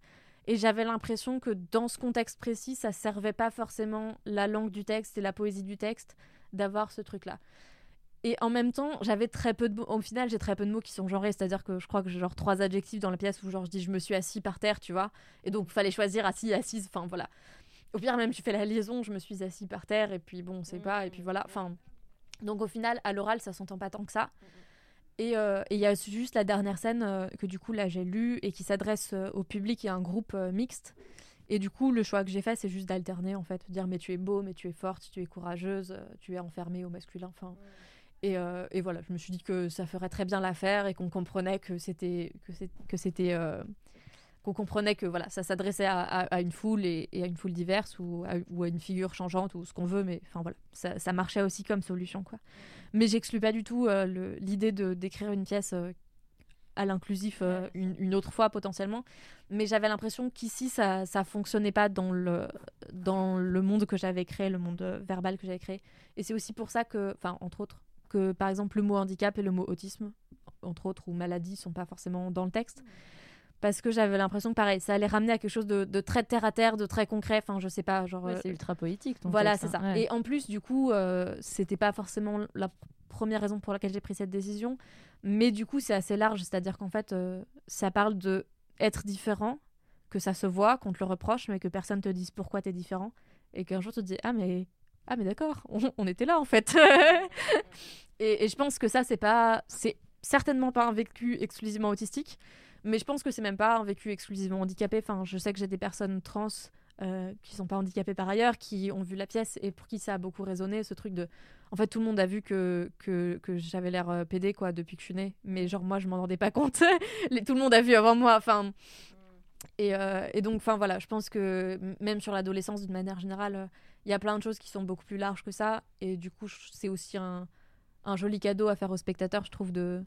Et j'avais l'impression que dans ce contexte précis, ça servait pas forcément la langue du texte et la poésie du texte d'avoir ce truc-là. Et en même temps, j'avais très peu de mots. Au final, j'ai très peu de mots qui sont genrés, c'est-à-dire que je crois que j'ai genre trois adjectifs dans la pièce où genre je dis je me suis assis par terre, tu vois. Et donc, fallait choisir assis, assise, enfin voilà. Au pire, même, je fais la liaison, je me suis assis par terre, et puis bon, on sait pas, et puis voilà. Enfin, donc au final, à l'oral, ça s'entend pas tant que ça. Et euh, et il y a juste la dernière scène euh, que du coup là j'ai lue et qui s'adresse euh, au public et à un groupe mixte. Et du coup, le choix que j'ai fait, c'est juste d'alterner en fait, dire mais tu es beau, mais tu es forte, tu es courageuse, tu es enfermée au masculin. Enfin, Et, euh, et voilà, je me suis dit que ça ferait très bien l'affaire et qu'on comprenait que c'était que euh, qu'on comprenait que voilà, ça s'adressait à, à- à une foule et, et à une foule diverse ou à, ou à une figure changeante ou ce qu'on veut, mais enfin voilà, ça, ça marchait aussi comme solution quoi. Mais j'exclus pas du tout euh, l'idée de d'écrire une pièce à l'inclusif une, une autre fois potentiellement, mais j'avais l'impression qu'ici ça ça fonctionnait pas dans le dans le monde que j'avais créé, le monde verbal que j'avais créé, et c'est aussi pour ça que, enfin entre autres, que par exemple le mot handicap et le mot autisme, entre autres, ou maladie, sont pas forcément dans le texte. Parce que j'avais l'impression que pareil, ça allait ramener à quelque chose de, de très terre à terre, de très concret. Enfin, je sais pas, genre. Ouais, euh, c'est ultra poétique. ton voilà, c'est ça. hein. Ouais. Et en plus, du coup, euh, c'était pas forcément la première raison pour laquelle j'ai pris cette décision. Mais du coup, c'est assez large. C'est-à-dire qu'en fait, euh, ça parle de être différent, que ça se voit, qu'on te le reproche, mais que personne te dise pourquoi t'es différent. Et qu'un jour, tu te dis Ah, mais, ah, mais d'accord, on, on était là en fait. et, je pense que ça, c'est pas. C'est certainement pas un vécu exclusivement autistique. Mais je pense que c'est même pas un vécu exclusivement handicapé. Enfin, je sais que j'ai des personnes trans euh, qui sont pas handicapées par ailleurs, qui ont vu la pièce et pour qui ça a beaucoup résonné, ce truc de... En fait, tout le monde a vu que, que, j'avais l'air euh, pédé, quoi, depuis que je suis née. Mais genre, moi, je m'en rendais pas compte. Tout le monde a vu avant moi, enfin... Et, euh, et donc, enfin, voilà, je pense que même sur l'adolescence, d'une manière générale, euh, il y a plein de choses qui sont beaucoup plus larges que ça. Et du coup, c'est aussi un, un joli cadeau à faire aux spectateurs, je trouve, de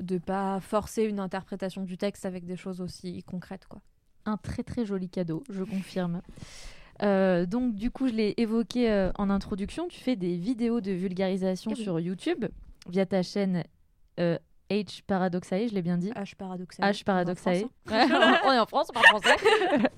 de pas forcer une interprétation du texte avec des choses aussi concrètes, quoi. Un très très joli cadeau, je confirme. Euh, donc du coup, je l'ai évoqué euh, en introduction, tu fais des vidéos de vulgarisation Eh oui. sur YouTube via ta chaîne euh, H Paradoxae, je l'ai bien dit. H paradoxal. H Paradoxae. On est en France, hein. on est en France, on parle français.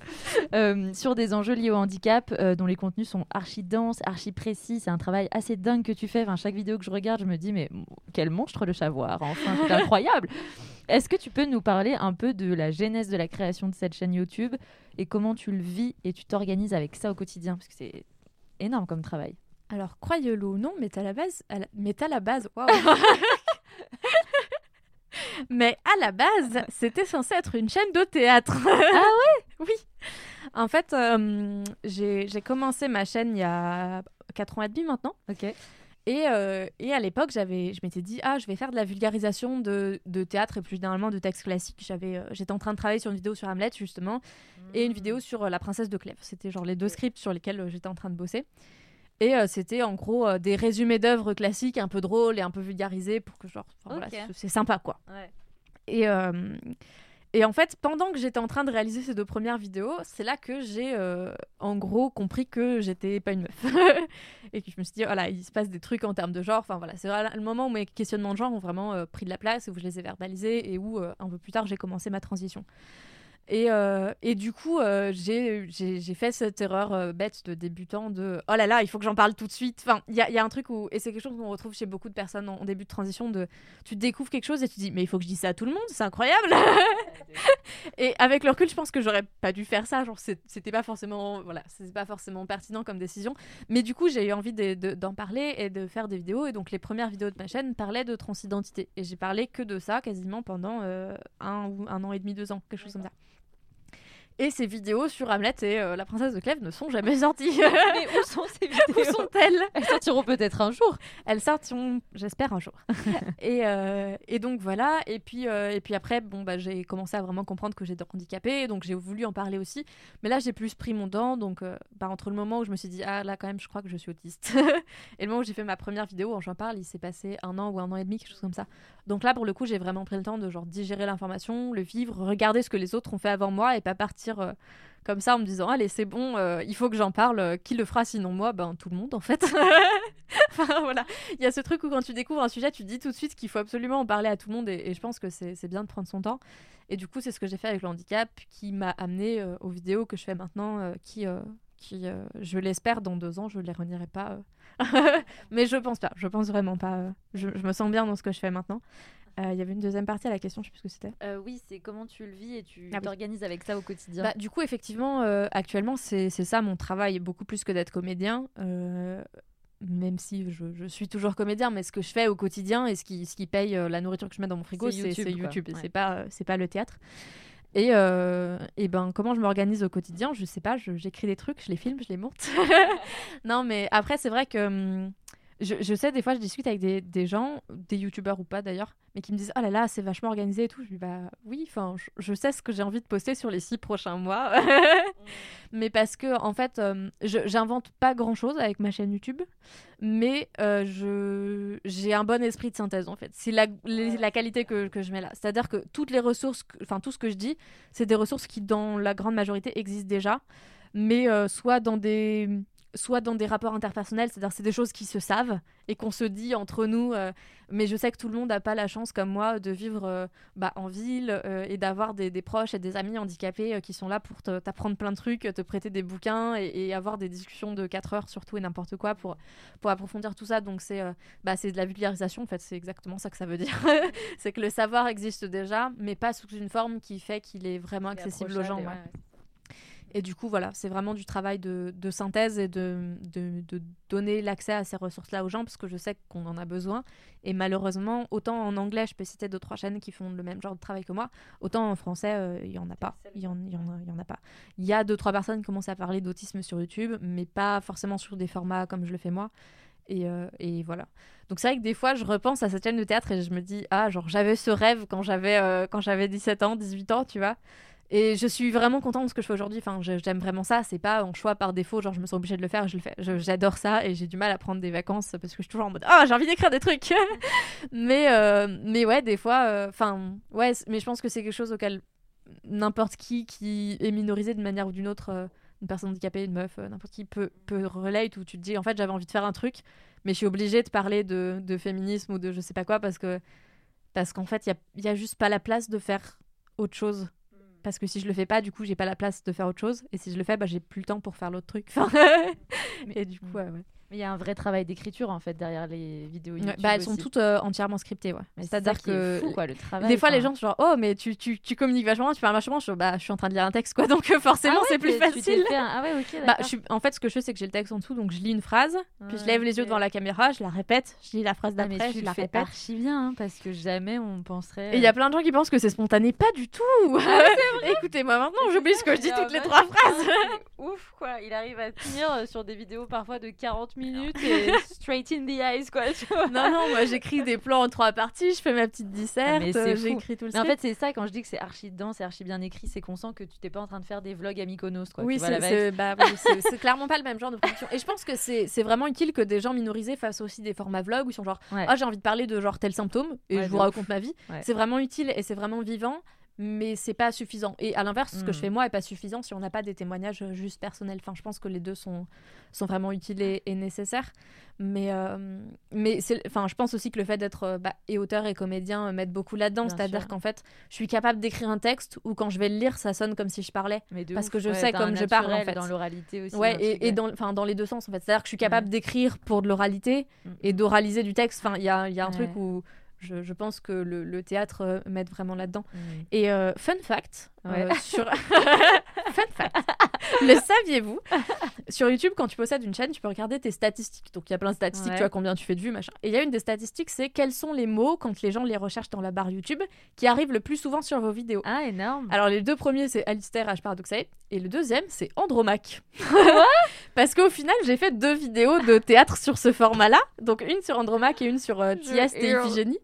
Euh, sur des enjeux liés au handicap, euh, dont les contenus sont archi denses, archi précis. C'est un travail assez dingue que tu fais. Enfin, chaque vidéo que je regarde, je me dis, mais quel monstre le savoir. Enfin, c'est incroyable. Est-ce que tu peux nous parler un peu de la genèse de la création de cette chaîne YouTube et comment tu le vis et tu t'organises avec ça au quotidien? Parce que c'est énorme comme travail. Alors, croyez-le ou non, mais à la base, à la- mais à la base, waouh. mais à la base, c'était censé être une chaîne de théâtre. Ah ouais? Oui. En fait, euh, j'ai commencé ma chaîne il y a 4 ans et demi maintenant. Ok. Et, euh, et à l'époque, j'avais, je m'étais dit, ah, je vais faire de la vulgarisation de, de théâtre et plus généralement de textes classiques. J'avais, euh, j'étais en train de travailler sur une vidéo sur Hamlet, justement, et une vidéo sur La princesse de Clèves. C'était genre les deux scripts sur lesquels j'étais en train de bosser. Et euh, c'était en gros euh, des résumés d'œuvres classiques un peu drôles et un peu vulgarisés pour que, genre, enfin, voilà, c'est- sympa quoi. Ouais. Et, euh, et en fait, pendant que j'étais en train de réaliser ces deux premières vidéos, c'est là que j'ai en gros compris que j'étais pas une meuf. et que je me suis dit, voilà, il se passe des trucs en termes de genre. Enfin voilà, c'est le moment où mes questionnements de genre ont vraiment pris de la place, où je les ai verbalisés et où un peu plus tard j'ai commencé ma transition. Et, euh, et du coup, euh, j'ai fait cette erreur euh, bête de débutant de oh là là, il faut que j'en parle tout de suite. Enfin, il y a, il y a un truc où, et c'est quelque chose qu'on retrouve chez beaucoup de personnes en, en début de transition de tu découvres quelque chose et tu dis mais il faut que je dise ça à tout le monde, c'est incroyable. et avec le recul, je pense que j'aurais pas dû faire ça. Genre, c'était pas forcément, voilà, c'est pas forcément pertinent comme décision. Mais du coup, j'ai eu envie de- de- d'en parler et de faire des vidéos. Et donc, les premières vidéos de ma chaîne parlaient de transidentité. Et j'ai parlé que de ça quasiment pendant euh, un ou un an et demi, deux ans, quelque chose comme ça. Et ces vidéos sur Hamlet et euh, la princesse de Clèves ne sont jamais sorties. Mais où sont ces vidéos Où sont-elles? Elles sortiront peut-être un jour. elles sortiront, j'espère, un jour. et, euh, et donc voilà. Et puis, euh, et puis après, bon, bah, j'ai commencé à vraiment comprendre que j'étais handicapée. Donc j'ai voulu en parler aussi. Mais là, j'ai plus pris mon temps. Donc bah, entre le moment où je me suis dit, ah là, quand même, je crois que je suis autiste. et le moment où j'ai fait ma première vidéo, j'en parle, il s'est passé un an ou un an et demi, quelque chose comme ça. Donc là, pour le coup, j'ai vraiment pris le temps de genre digérer l'information, le vivre, regarder ce que les autres ont fait avant moi et pas partir. Euh, comme ça en me disant allez c'est bon euh, il faut que j'en parle euh, qui le fera sinon moi? Ben tout le monde en fait. Voilà. Il y a ce truc où quand tu découvres un sujet tu dis tout de suite qu'il faut absolument en parler à tout le monde et, je pense que c'est bien de prendre son temps. Et du coup c'est ce que j'ai fait avec le handicap qui m'a amené aux vidéos que je fais maintenant qui qui je l'espère dans deux ans je les renierai pas mais je pense pas. Je pense vraiment pas je me sens bien dans ce que je fais maintenant Euh, il y avait une deuxième partie à la question je sais plus ce que c'était Euh, oui, c'est comment tu le vis et tu Ah oui. t'organises avec ça au quotidien. Bah, du coup, effectivement, euh, actuellement, c'est ça mon travail, beaucoup plus que d'être comédien. même si je, je suis toujours comédien, mais ce que je fais au quotidien et ce qui, ce qui paye la nourriture que je mets dans mon frigo, C'est YouTube, c'est. YouTube. Ouais. C'est pas, pas le théâtre. Et, euh, et ben, comment je m'organise au quotidien Je sais pas, j'écris des trucs, je les filme, je les monte. non, mais après, c'est vrai que hum, je, je sais, des fois, je discute avec des, des gens, des youtubeurs ou pas d'ailleurs, mais qui me disent Oh là là, c'est vachement organisé et tout. Je dis Bah oui, enfin, je, je sais ce que j'ai envie de poster sur les six prochains mois. mais parce que, en fait, euh, j'invente pas grand chose avec ma chaîne YouTube, mais euh, je j'ai un bon esprit de synthèse en fait. C'est la, les- la qualité que, que je mets là. C'est-à-dire que toutes les ressources, enfin, tout ce que je dis, c'est des ressources qui, dans la grande majorité, existent déjà, mais euh, soit dans des soit dans des rapports interpersonnels, c'est-à-dire c'est des choses qui se savent et qu'on se dit entre nous. euh, mais je sais que tout le monde n'a pas la chance, comme moi, de vivre euh, bah, en ville euh, et d'avoir des, des proches et des amis handicapés qui sont là pour t'apprendre plein de trucs, te prêter des bouquins et, et avoir des discussions de 4 heures sur tout et n'importe quoi pour, pour approfondir tout ça. Donc c'est bah, c'est de la vulgarisation, en fait, c'est exactement ça que ça veut dire. c'est que le savoir existe déjà, mais pas sous une forme qui fait qu'il est vraiment accessible aux gens. ouais. Et du coup, voilà, c'est vraiment du travail de, de synthèse et de, de, de donner l'accès à ces ressources-là aux gens parce que je sais qu'on en a besoin. Et malheureusement, autant en anglais, je peux citer deux, trois chaînes qui font le même genre de travail que moi, autant en français, euh, il y en a pas. Il y en, il y, en a, il y en a pas. Il y a deux, trois personnes qui commencent à parler d'autisme sur YouTube, mais pas forcément sur des formats comme je le fais moi. Et, euh, et voilà. Donc c'est vrai que des fois, je repense à cette chaîne de théâtre et je me dis, ah, genre, j'avais ce rêve quand j'avais euh, quand j'avais 17 ans, 18 ans, tu vois. Et je suis vraiment contente de ce que je fais aujourd'hui. Enfin, j'aime vraiment ça. C'est pas un choix par défaut. Genre, je me sens obligée de le faire. Je le fais. J'adore ça et j'ai du mal à prendre des vacances parce que je suis toujours en mode ah j'ai envie d'écrire des trucs. mais euh, mais ouais, des fois. euh, Enfin ouais, mais je pense que c'est quelque chose auquel n'importe qui qui est minorisé d'une manière ou d'une autre, euh, une personne handicapée, une meuf, euh, n'importe qui peut peut relate où tu te dis en fait j'avais envie de faire un truc, mais je suis obligée de parler de, de féminisme ou de je sais pas quoi parce que parce qu'en fait il y a, y a juste pas la place de faire autre chose parce que si je le fais pas, du coup, j'ai pas la place de faire autre chose. Et si je le fais, bah, j'ai plus le temps pour faire l'autre truc. Enfin, et du coup, ouais, ouais. Mais il y a un vrai travail d'écriture en fait derrière les vidéos YouTube. Bah, elles sont toutes euh, entièrement scriptées, ouais. C'est-à-dire que fou, quoi, le travail. des fois, les gens sont genre, oh, mais tu, tu, tu communiques vachement, tu parles vachement. Je, bah, je suis en train de lire un texte, quoi. Donc, euh, forcément, Ah ouais, c'est plus facile. un- Ah ouais. Bah, d'accord. je suis... En fait, ce que je fais, c'est que j'ai le texte en dessous, donc je lis une phrase, puis je Ah, lève les yeux devant la caméra, je la répète, je lis la phrase Ah, d'après, tu je la fais répète. archi bien hein, parce que jamais on penserait. Et il y a plein de gens qui pensent que c'est spontané, pas du tout. Écoutez-moi maintenant, j'oublie ce que je dis toutes les trois phrases. Ouf quoi, il arrive à tenir euh, sur des vidéos parfois de 40 minutes et straight in the eyes quoi. Tu vois Non, non, moi j'écris des plans en trois parties, je fais ma petite disserte, fou. j'écris tout le Mais en fait, c'est ça quand je dis que c'est archi dedans, c'est archi bien écrit, c'est qu'on sent que tu t'es pas en train de faire des vlogs à Mykonos quoi. oui, c'est bah, oui, c'est- clairement pas le même genre de production. Et je pense que c'est vraiment utile que des gens minorisés fassent aussi des formats vlogs où ils sont genre Ouais. Ah, j'ai envie de parler de genre tel symptôme et Ouais, je vous raconte ma vie. Ouais. C'est vraiment utile et c'est vraiment vivant, mais c'est pas suffisant. Et à l'inverse, ce que Mm. je fais moi est pas suffisant si on n'a pas des témoignages euh, juste personnels. Enfin, je pense que les deux sont, sont vraiment utiles et, et nécessaires. Mais, euh, mais enfin, je pense aussi que le fait d'être euh, bah, et auteur et comédien euh, m'aide beaucoup là-dedans. C'est-à-dire qu'en fait, je suis capable d'écrire un texte où quand je vais le lire, ça sonne comme si je parlais. Mais parce ouf. que je Ouais, sais comme je parle, en fait. Dans l'oralité aussi. Ouais, et, et dans, dans les deux sens en fait. C'est-à-dire que je suis capable Ouais. d'écrire pour de l'oralité Mm. et d'oraliser du texte. Enfin, il y a, y a un truc où je, je pense que le, le théâtre euh, m'aide vraiment là-dedans. Mm. Et euh, fun fact, Ouais. euh, sur fun fact, le saviez-vous? Sur YouTube, quand tu possèdes une chaîne, tu peux regarder tes statistiques. Donc il y a plein de statistiques, Ouais. tu vois combien tu fais de vues, machin. Et il y a une des statistiques, c'est quels sont les mots quand les gens les recherchent dans la barre YouTube qui arrivent le plus souvent sur vos vidéos. Ah, énorme. Alors les deux premiers c'est Alistair H Paradoxae et le deuxième c'est Andromaque. Parce qu'au final j'ai fait deux vidéos de théâtre sur ce format-là, donc une sur Andromaque et une sur euh, Thieste et. Iphigénie.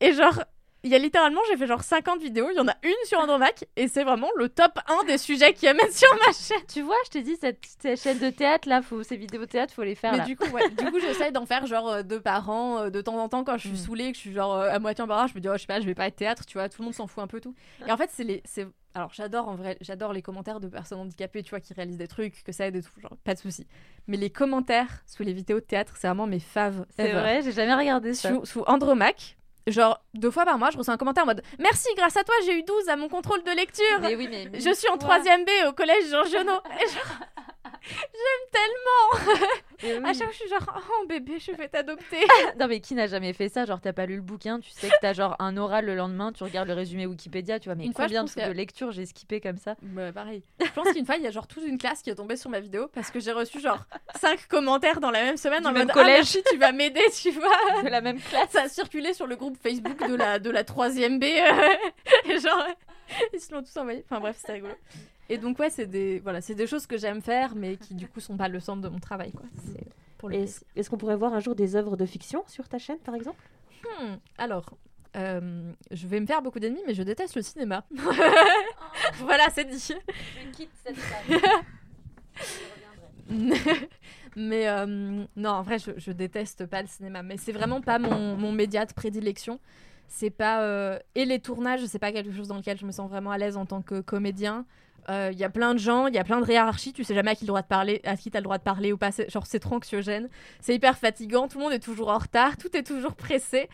et genre il y a littéralement j'ai fait genre 50 vidéos, il y en a une sur Andromaque et c'est vraiment le top 1 des sujets qui amènent sur ma chaîne. Tu vois, je t'ai dit, cette, cette chaîne de théâtre là, faut, ces vidéos théâtre, faut les faire Mais là. du coup, ouais, du coup, j'essaie d'en faire genre euh, deux par an, euh, de temps en temps quand je suis Mm. saoulée, que je suis genre euh, à moitié embarras, je me dis oh je sais pas, je vais pas être théâtre, tu vois, tout le monde s'en fout un peu tout. Et en fait, c'est les, c'est, alors j'adore en vrai, j'adore les commentaires de personnes handicapées, tu vois, qui réalisent des trucs, que ça aide et tout, genre pas de souci. Mais les commentaires sous les vidéos de théâtre, c'est vraiment mes faves. C'est ever. vrai, j'ai jamais regardé ça. Sous, sous Andromaque. Genre, deux fois par mois, je reçois un commentaire en mode Merci, grâce à toi, j'ai eu 12 à mon contrôle de lecture. Mais oui, mais Je suis en toi. 3ème B au collège Jean Genot. Et genre, J'aime tellement. Oui. À chaque fois, je suis genre Oh bébé, je vais t'adopter. Non mais qui n'a jamais fait ça? Genre t'as pas lu le bouquin, tu sais que t'as genre un oral le lendemain, tu regardes le résumé Wikipédia, tu vois mais Une fois, combien de pense trucs que- de lecture j'ai skippé comme ça? Bah, pareil. Je pense qu'une fois, il y a genre toute une classe qui est tombée sur ma vidéo parce que j'ai reçu genre 5 commentaires dans la même semaine Du en même mode collège. Ah, merci, tu vas m'aider, tu vois. De la même classe Ça a circulé sur le groupe Facebook de la, de la 3ème B. euh, et genre, ils se l'ont tous envoyé. Enfin bref, c'était rigolo. Et donc, ouais, c'est des, voilà, c'est des choses que j'aime faire, mais qui du coup sont pas le centre de mon travail. Quoi. C'est- pour le Est-ce qu'on pourrait voir un jour des œuvres de fiction sur ta chaîne, par exemple? Hmm, alors, euh, je vais me faire beaucoup d'ennemis, mais je déteste le cinéma. voilà, c'est dit. Je quitte cette mais euh, non, en vrai, je, je déteste pas le cinéma. Mais c'est vraiment pas mon, mon média de prédilection. C'est pas euh, et les tournages, c'est pas quelque chose dans lequel je me sens vraiment à l'aise en tant que comédien. Euh, Il y a plein de gens, il y a plein de hiérarchies, tu sais jamais à qui le droit de parler, à qui t'as le droit de parler ou pas. Genre c'est trop anxiogène, c'est hyper fatigant, tout le monde est toujours en retard, tout est toujours pressé.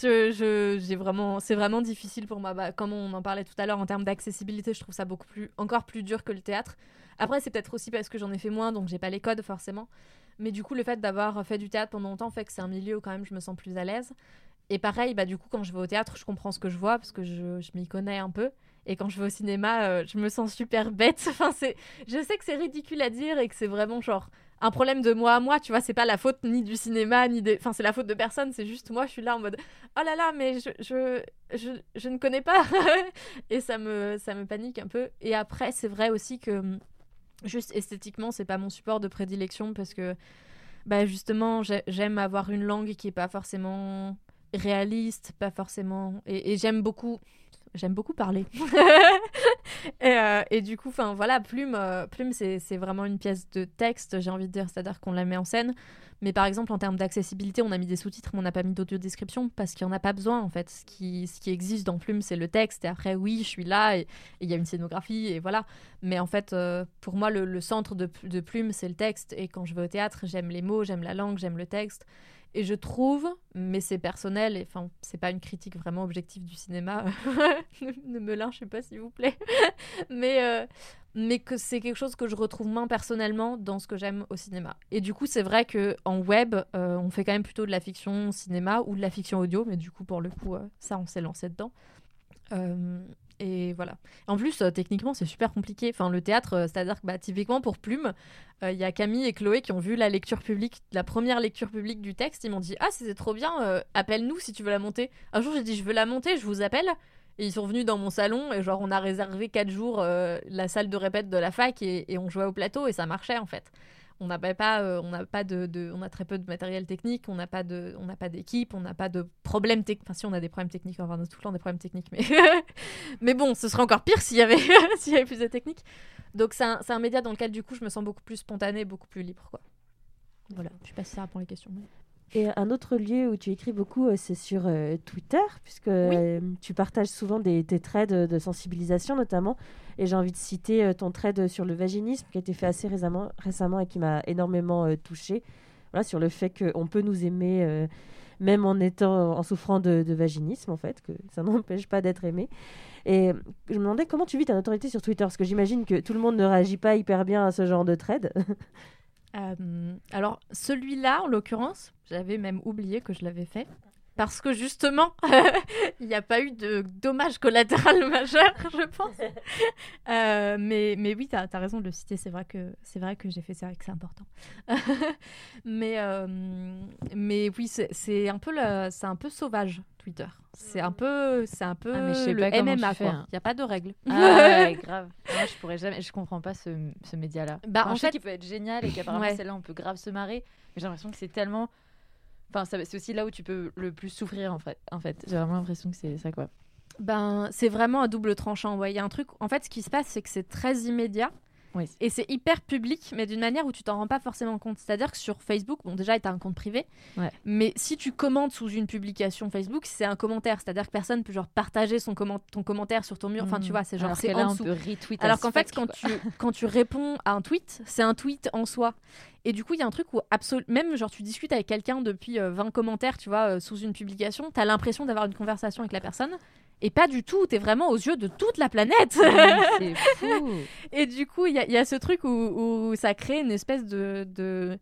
J'ai vraiment, c'est vraiment difficile pour moi. Bah, comme on en parlait tout à l'heure en termes d'accessibilité, je trouve ça beaucoup plus, encore plus dur que le théâtre. Après, c'est peut-être aussi parce que j'en ai fait moins, donc j'ai pas les codes forcément. Mais du coup, le fait d'avoir fait du théâtre pendant longtemps fait que c'est un milieu où quand même je me sens plus à l'aise. Et pareil, bah du coup, quand je vais au théâtre, je comprends ce que je vois parce que je m'y connais un peu. Et quand je vais au cinéma, euh, je me sens super bête. Enfin, c'est, je sais que c'est ridicule à dire et que c'est vraiment genre un problème de moi à moi. Tu vois, c'est pas la faute ni du cinéma ni des, enfin, c'est la faute de personne. C'est juste moi, je suis là en mode oh là là, mais je, je, je, je ne connais pas. et ça me, ça me panique un peu. Et après, c'est vrai aussi que hum, juste esthétiquement, c'est pas mon support de prédilection parce que bah justement, j'ai- j'aime avoir une langue qui est pas forcément réaliste, pas forcément. Et j'aime beaucoup. J'aime beaucoup parler. et, euh, et du coup, enfin voilà, Plume, euh, Plume c'est vraiment une pièce de texte, j'ai envie de dire, c'est-à-dire qu'on la met en scène. Mais par exemple, en termes d'accessibilité, on a mis des sous-titres, mais on n'a pas mis d'audio-description parce qu'il n'y en a pas besoin en fait. Ce qui, ce qui existe dans Plume, c'est le texte. Et après, oui, je suis là et et il y a une scénographie et voilà. Mais en fait, euh, pour moi, le, le centre de, de Plume, c'est le texte. Et quand je vais au théâtre, j'aime les mots, j'aime la langue, j'aime le texte. Et je trouve, mais c'est personnel, et enfin, c'est pas une critique vraiment objective du cinéma, ne, me lynchez pas s'il vous plaît, mais, euh, mais que c'est quelque chose que je retrouve moins personnellement dans ce que j'aime au cinéma. Et du coup, c'est vrai que en web, euh, on fait quand même plutôt de la fiction cinéma ou de la fiction audio, mais du coup, pour le coup, euh, ça, on s'est lancé dedans. Et voilà. En plus, euh, techniquement, c'est super compliqué. Enfin, le théâtre, euh, c'est-à-dire que bah, typiquement pour Plume, euh, il y a Camille et Chloé qui ont vu la lecture publique, la première lecture publique du texte. Ils m'ont dit Ah, c'était trop bien, appelle-nous si tu veux la monter. Un jour, j'ai dit Je veux la monter, je vous appelle. Et ils sont venus dans mon salon et genre on a réservé 4 jours la salle de répète de la fac et on jouait au plateau et ça marchait en fait. On n'a pas, euh, on pas de, on a très peu de matériel technique, on n'a pas de, on n'a pas d'équipe, on n'a pas de problèmes techniques. Enfin si on a des problèmes techniques, enfin on a tout le temps des problèmes techniques, mais mais bon, ce serait encore pire s'il y avait, s'il y avait plus de technique. Donc c'est un, un média dans lequel du coup je me sens beaucoup plus spontanée, beaucoup plus libre quoi. Voilà, je sais pas si ça répond les questions. Et un autre lieu où tu écris beaucoup, euh, c'est sur euh, Twitter, puisque euh, tu partages souvent des, tes traits de, de sensibilisation notamment. Et j'ai envie de citer ton trait sur le vaginisme qui a été fait assez récemment, récemment et qui m'a énormément touchée. Voilà, sur le fait qu'on peut nous aimer euh, même en étant en souffrant de, de vaginisme, en fait, que ça n'empêche pas d'être aimé. Et je me demandais comment tu vis ta notoriété sur Twitter, parce que j'imagine que tout le monde ne réagit pas hyper bien à ce genre de trade. Euh, alors, celui-là, en l'occurrence, j'avais même oublié que je l'avais fait. Parce que justement, il n'y a pas eu de dommage collatéral majeur, je pense. Euh, mais, mais oui, tu as, raison de le citer. C'est vrai que, vrai que j'ai fait ça et que c'est important. mais, euh, mais oui, c'est un, peu le- un peu sauvage, Twitter. C'est un peu, c'est un peu Ah, mais je sais le pas MMA, hein. Il n'y a pas de règles. Ah ouais, grave. Moi, je pourrais jamais. Je comprends pas ce, ce média-là. Bah, Enfin, en je sais fait- qu'il peut être génial et qu'apparemment Ouais. celle-là on peut grave se marrer, mais j'ai l'impression que c'est tellement. Enfin, c'est aussi là où tu peux le plus souffrir en fait. En fait, j'ai vraiment l'impression que c'est ça quoi. Ben, c'est vraiment un double tranchant. Ouais, il y a un truc. En fait, ce qui se passe, c'est que c'est très immédiat. Oui. Et c'est hyper public, mais d'une manière où tu t'en rends pas forcément compte. C'est-à-dire que sur Facebook, bon, déjà, tu as un compte privé. Ouais. Mais si tu commentes sous une publication Facebook, c'est un commentaire. C'est-à-dire que personne peut genre partager son comment ton commentaire sur ton mur. Enfin, tu vois, c'est genre c'est en dessous. Alors qu'en fait, quand tu, quand tu réponds à un tweet, c'est un tweet en soi. Et du coup, il y a un truc où même genre tu discutes avec quelqu'un depuis euh, 20 commentaires, tu vois, euh, sous une publication, tu as l'impression d'avoir une conversation avec la personne. Et pas du tout, tu es vraiment aux yeux de toute la planète. c'est fou. Et du coup, il y, a- il y a ce truc où, où ça crée une espèce de, de,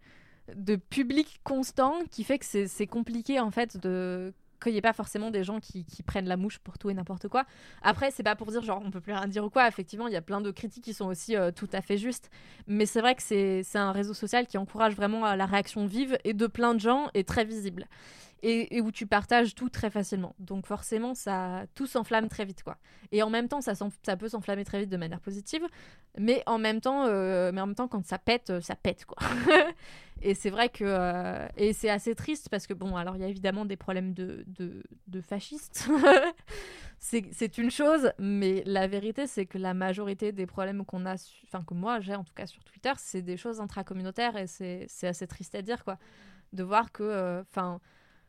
de public constant qui fait que c'est compliqué en fait de qu'il n'y ait pas forcément des gens qui, qui prennent la mouche pour tout et n'importe quoi. Après, c'est pas pour dire genre on peut plus rien dire ou quoi. Effectivement, il y a plein de critiques qui sont aussi euh, tout à fait justes. Mais c'est vrai que c'est c'est un réseau social qui encourage vraiment à la réaction vive et de plein de gens et très visible. Et, où tu partages tout très facilement. Donc forcément, ça tout s'enflamme très vite quoi. Et en même temps, ça, ça peut s'enflammer très vite de manière positive, mais en même temps, euh, mais en même temps, quand ça pète, euh, ça pète quoi. Et c'est vrai que. euh, et c'est assez triste parce que, bon, alors il y a évidemment des problèmes de, de, de fascistes. c'est une chose, mais la vérité, c'est que la majorité des problèmes qu'on a, enfin, que moi j'ai en tout cas sur Twitter, c'est des choses intracommunautaires et c'est assez triste à dire, quoi. De voir que. Enfin,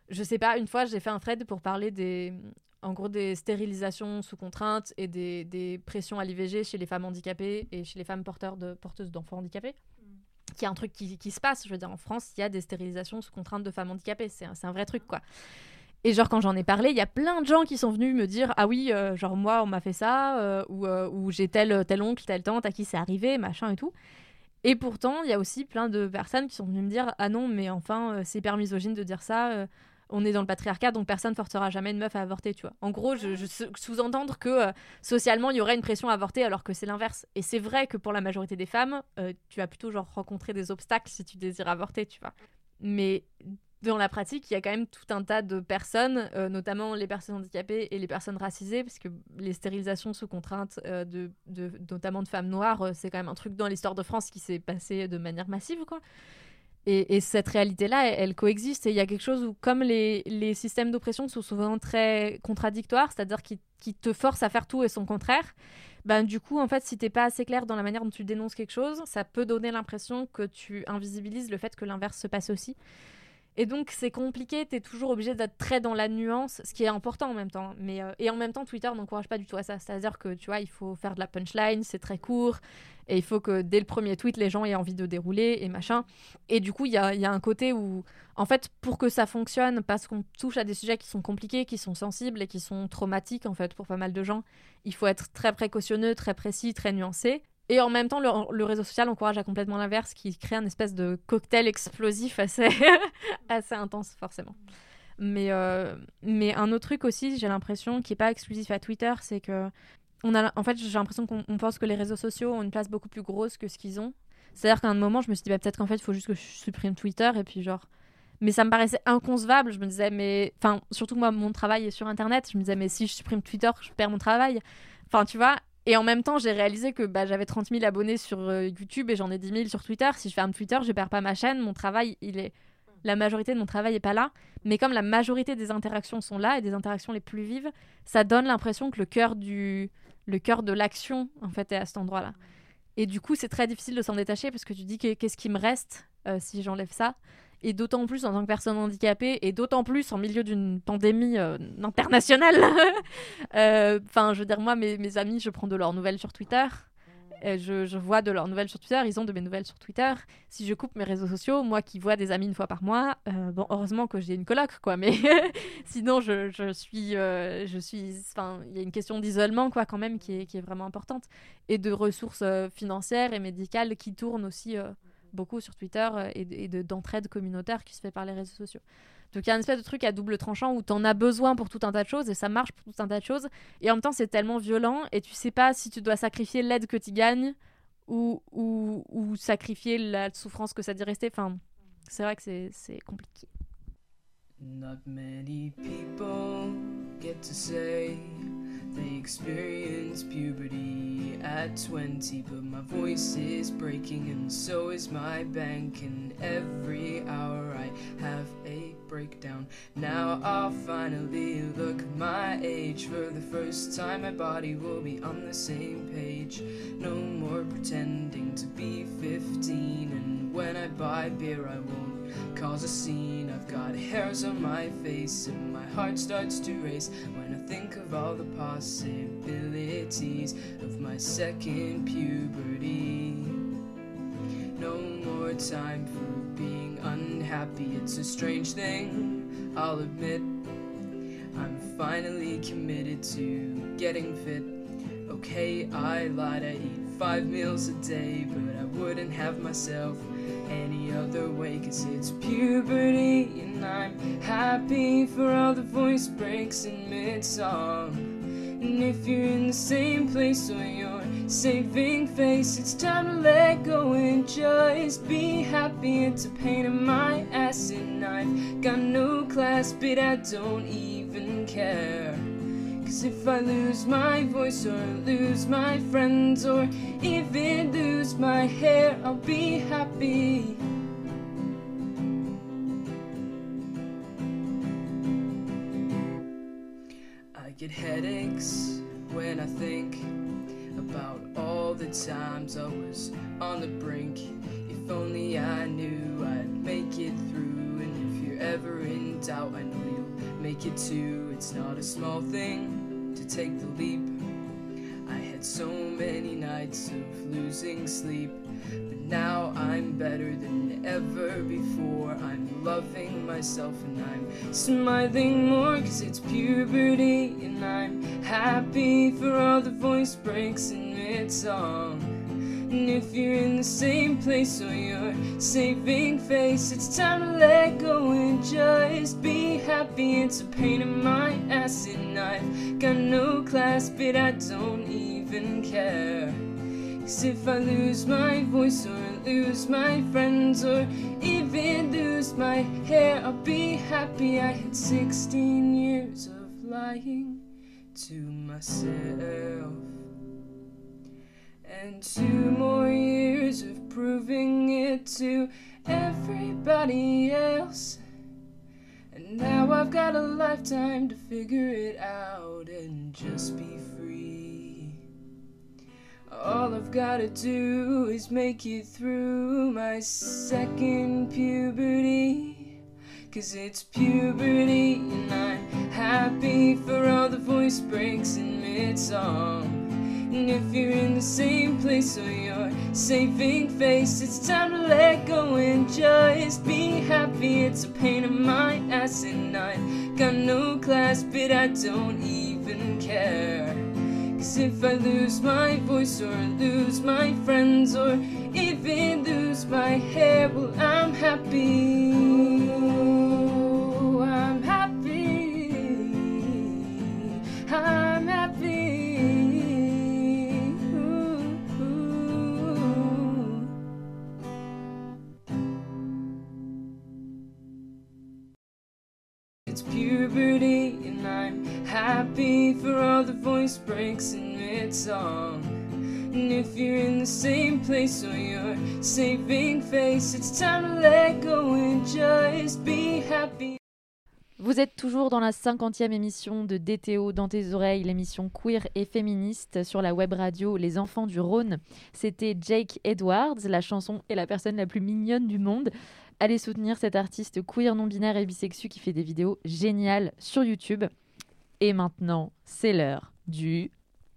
je sais pas, une fois j'ai fait un thread pour parler des. En gros, des stérilisations sous contrainte et des, des pressions à l'IVG chez les femmes handicapées et chez les femmes porteurs de, porteuses d'enfants handicapés qui est un truc qui, qui se passe. Je veux dire, en France, il y a des stérilisations sous contrainte de femmes handicapées. C'est un, un vrai truc, quoi. Et genre, quand j'en ai parlé, il y a plein de gens qui sont venus me dire Ah oui, euh, genre, moi, on m'a fait ça, euh, ou, euh, ou j'ai tel, tel oncle, telle tante à qui c'est arrivé, machin et tout. Et pourtant, il y a aussi plein de personnes qui sont venues me dire Ah non, mais enfin, c'est hyper misogyne de dire ça. On est dans le patriarcat, donc personne ne forcera jamais une meuf à avorter, tu vois. En gros, je, je sous- sous-entendre que euh, socialement, il y aurait une pression à avorter alors que c'est l'inverse. Et c'est vrai que pour la majorité des femmes, euh, tu vas plutôt genre rencontrer des obstacles si tu désires avorter, tu vois. Mais dans la pratique, il y a quand même tout un tas de personnes, euh, notamment les personnes handicapées et les personnes racisées, parce que les stérilisations sous contrainte, de, notamment de femmes noires, c'est quand même un truc dans l'histoire de France qui s'est passé de manière massive, quoi. Et, et cette réalité-là, elle, elle coexiste. Et il y a quelque chose où, comme les, les systèmes d'oppression sont souvent très contradictoires, c'est-à-dire qui, qui te forcent à faire tout et son contraire, ben, du coup, en fait, si t'es pas assez clair dans la manière dont tu dénonces quelque chose, ça peut donner l'impression que tu invisibilises le fait que l'inverse se passe aussi. Et donc, c'est compliqué, tu es toujours obligé d'être très dans la nuance, ce qui est important en même temps. Mais, euh, et en même temps, Twitter n'encourage pas du tout à ça. C'est-à-dire que, tu vois, il faut faire de la punchline, c'est très court, et il faut que dès le premier tweet, les gens aient envie de dérouler et machin. Et du coup, il y a, y a un côté où, en fait, pour que ça fonctionne, parce qu'on touche à des sujets qui sont compliqués, qui sont sensibles et qui sont traumatiques, en fait, pour pas mal de gens, il faut être très précautionneux, très précis, très nuancé. Et en même temps, le, réseau social encourage à complètement l'inverse, qui crée un espèce de cocktail explosif assez, assez intense, forcément. Mais, euh, mais un autre truc aussi, j'ai l'impression, qui n'est pas exclusif à Twitter, c'est que, on a, en fait, j'ai l'impression qu'on on pense que les réseaux sociaux ont une place beaucoup plus grosse que ce qu'ils ont. C'est-à-dire qu'à un moment, je me suis dit, bah, peut-être qu'en fait, il faut juste que je supprime Twitter, et puis genre. Mais ça me paraissait inconcevable. Je me disais, mais. Enfin, surtout moi, mon travail est sur Internet. Je me disais, mais si je supprime Twitter, je perds mon travail. Enfin, tu vois. Et en même temps, j'ai réalisé que bah, j'avais 30 000 abonnés sur euh, YouTube et j'en ai 10 000 sur Twitter. Si je ferme Twitter, je perds pas ma chaîne. Mon travail, il est. La majorité de mon travail est pas là. Mais comme la majorité des interactions sont là et des interactions les plus vives, ça donne l'impression que le cœur du. Le cœur de l'action, en fait, est à cet endroit-là. Et du coup, c'est très difficile de s'en détacher parce que tu dis que- qu'est-ce qui me reste euh, si j'enlève ça? Et d'autant plus en tant que personne handicapée, et d'autant plus en milieu d'une pandémie euh, internationale. Euh, Enfin, je veux dire, moi, mes, amis, je prends de leurs nouvelles sur Twitter. Euh, je, vois de leurs nouvelles sur Twitter, ils ont de mes nouvelles sur Twitter. Si je coupe mes réseaux sociaux, moi qui vois des amis une fois par mois, bon, heureusement que j'ai une coloc, quoi, mais sinon je, suis, je enfin, il y a une question d'isolement, quoi, quand même, qui est, vraiment importante, et de ressources financières et médicales qui tournent aussi beaucoup sur Twitter euh, et, de- et de- d'entraide communautaire qui se fait par les réseaux sociaux. Donc il y a une espèce de truc à double tranchant où t'en as besoin pour tout un tas de choses et ça marche pour tout un tas de choses. Et en même temps, c'est tellement violent et tu sais pas si tu dois sacrifier l'aide que tu gagnes ou, ou, sacrifier la souffrance que ça dit rester. Enfin, c'est vrai que c'est compliqué. Not many people get to say they experience puberty at 20, but my voice is breaking and so is my bank. And every hour I have a breakdown. Now I'll finally look my age for the first time. My body will be on the same page. No more pretending to be 15, and when I buy beer, I won't cause a scene. I've got hairs on my face, and my heart starts to race when I think of all the possibilities of my second puberty. No more time for being unhappy, it's a strange thing, I'll admit. I'm finally committed to getting fit. Okay, I lied, I eat five meals a day, but I wouldn't have myself any other way, cause it's puberty, and I'm happy for all the voice breaks in mid song. And if you're in the same place or you're saving face, it's time to let go and just be happy. It's a pain in my ass, and I've got no class, but I don't even care. Cause if I lose my voice or lose my friends or even lose my hair, I'll be happy. I get headaches when I think about all the times I was on the brink. If only I knew I'd make it through, and if you're ever in doubt, I know make it. It's not a small thing to take the leap. I had so many nights of losing sleep, but now I'm better than ever before. I'm loving myself and I'm smiling more cause it's puberty, and I'm happy for all the voice breaks in mid song. And if you're in the same place or you're saving face, it's time to let go and just be happy. It's a pain in my ass, and I've got no class, but I don't even care. Cause if I lose my voice or lose my friends or even lose my hair, I'll be happy. I had 16 years of lying to myself. And two more years of proving it to everybody else. And now I've got a lifetime to figure it out and just be free. All I've gotta do is make it through my second puberty. Cause it's puberty, and I'm happy for all the voice breaks in mid song. And if you're in the same place or you're saving face, it's time to let go and just be happy. It's a pain in my ass, and I've got no class, but I don't even care. Cause if I lose my voice or lose my friends or even lose my hair, well, I'm happy. For all the voice breaks in mid song. And if you're in the same place or saving face, it's time to let go and just be happy. Vous êtes toujours dans la 50e émission de DTO dans tes oreilles, l'émission queer et féministe sur la web radio Les Enfants du Rhône. C'était Jake Edwards, la chanson et la personne la plus mignonne du monde. Allez soutenir cet artiste queer non binaire et bisexu qui fait des vidéos géniales sur YouTube. Et maintenant, c'est l'heure du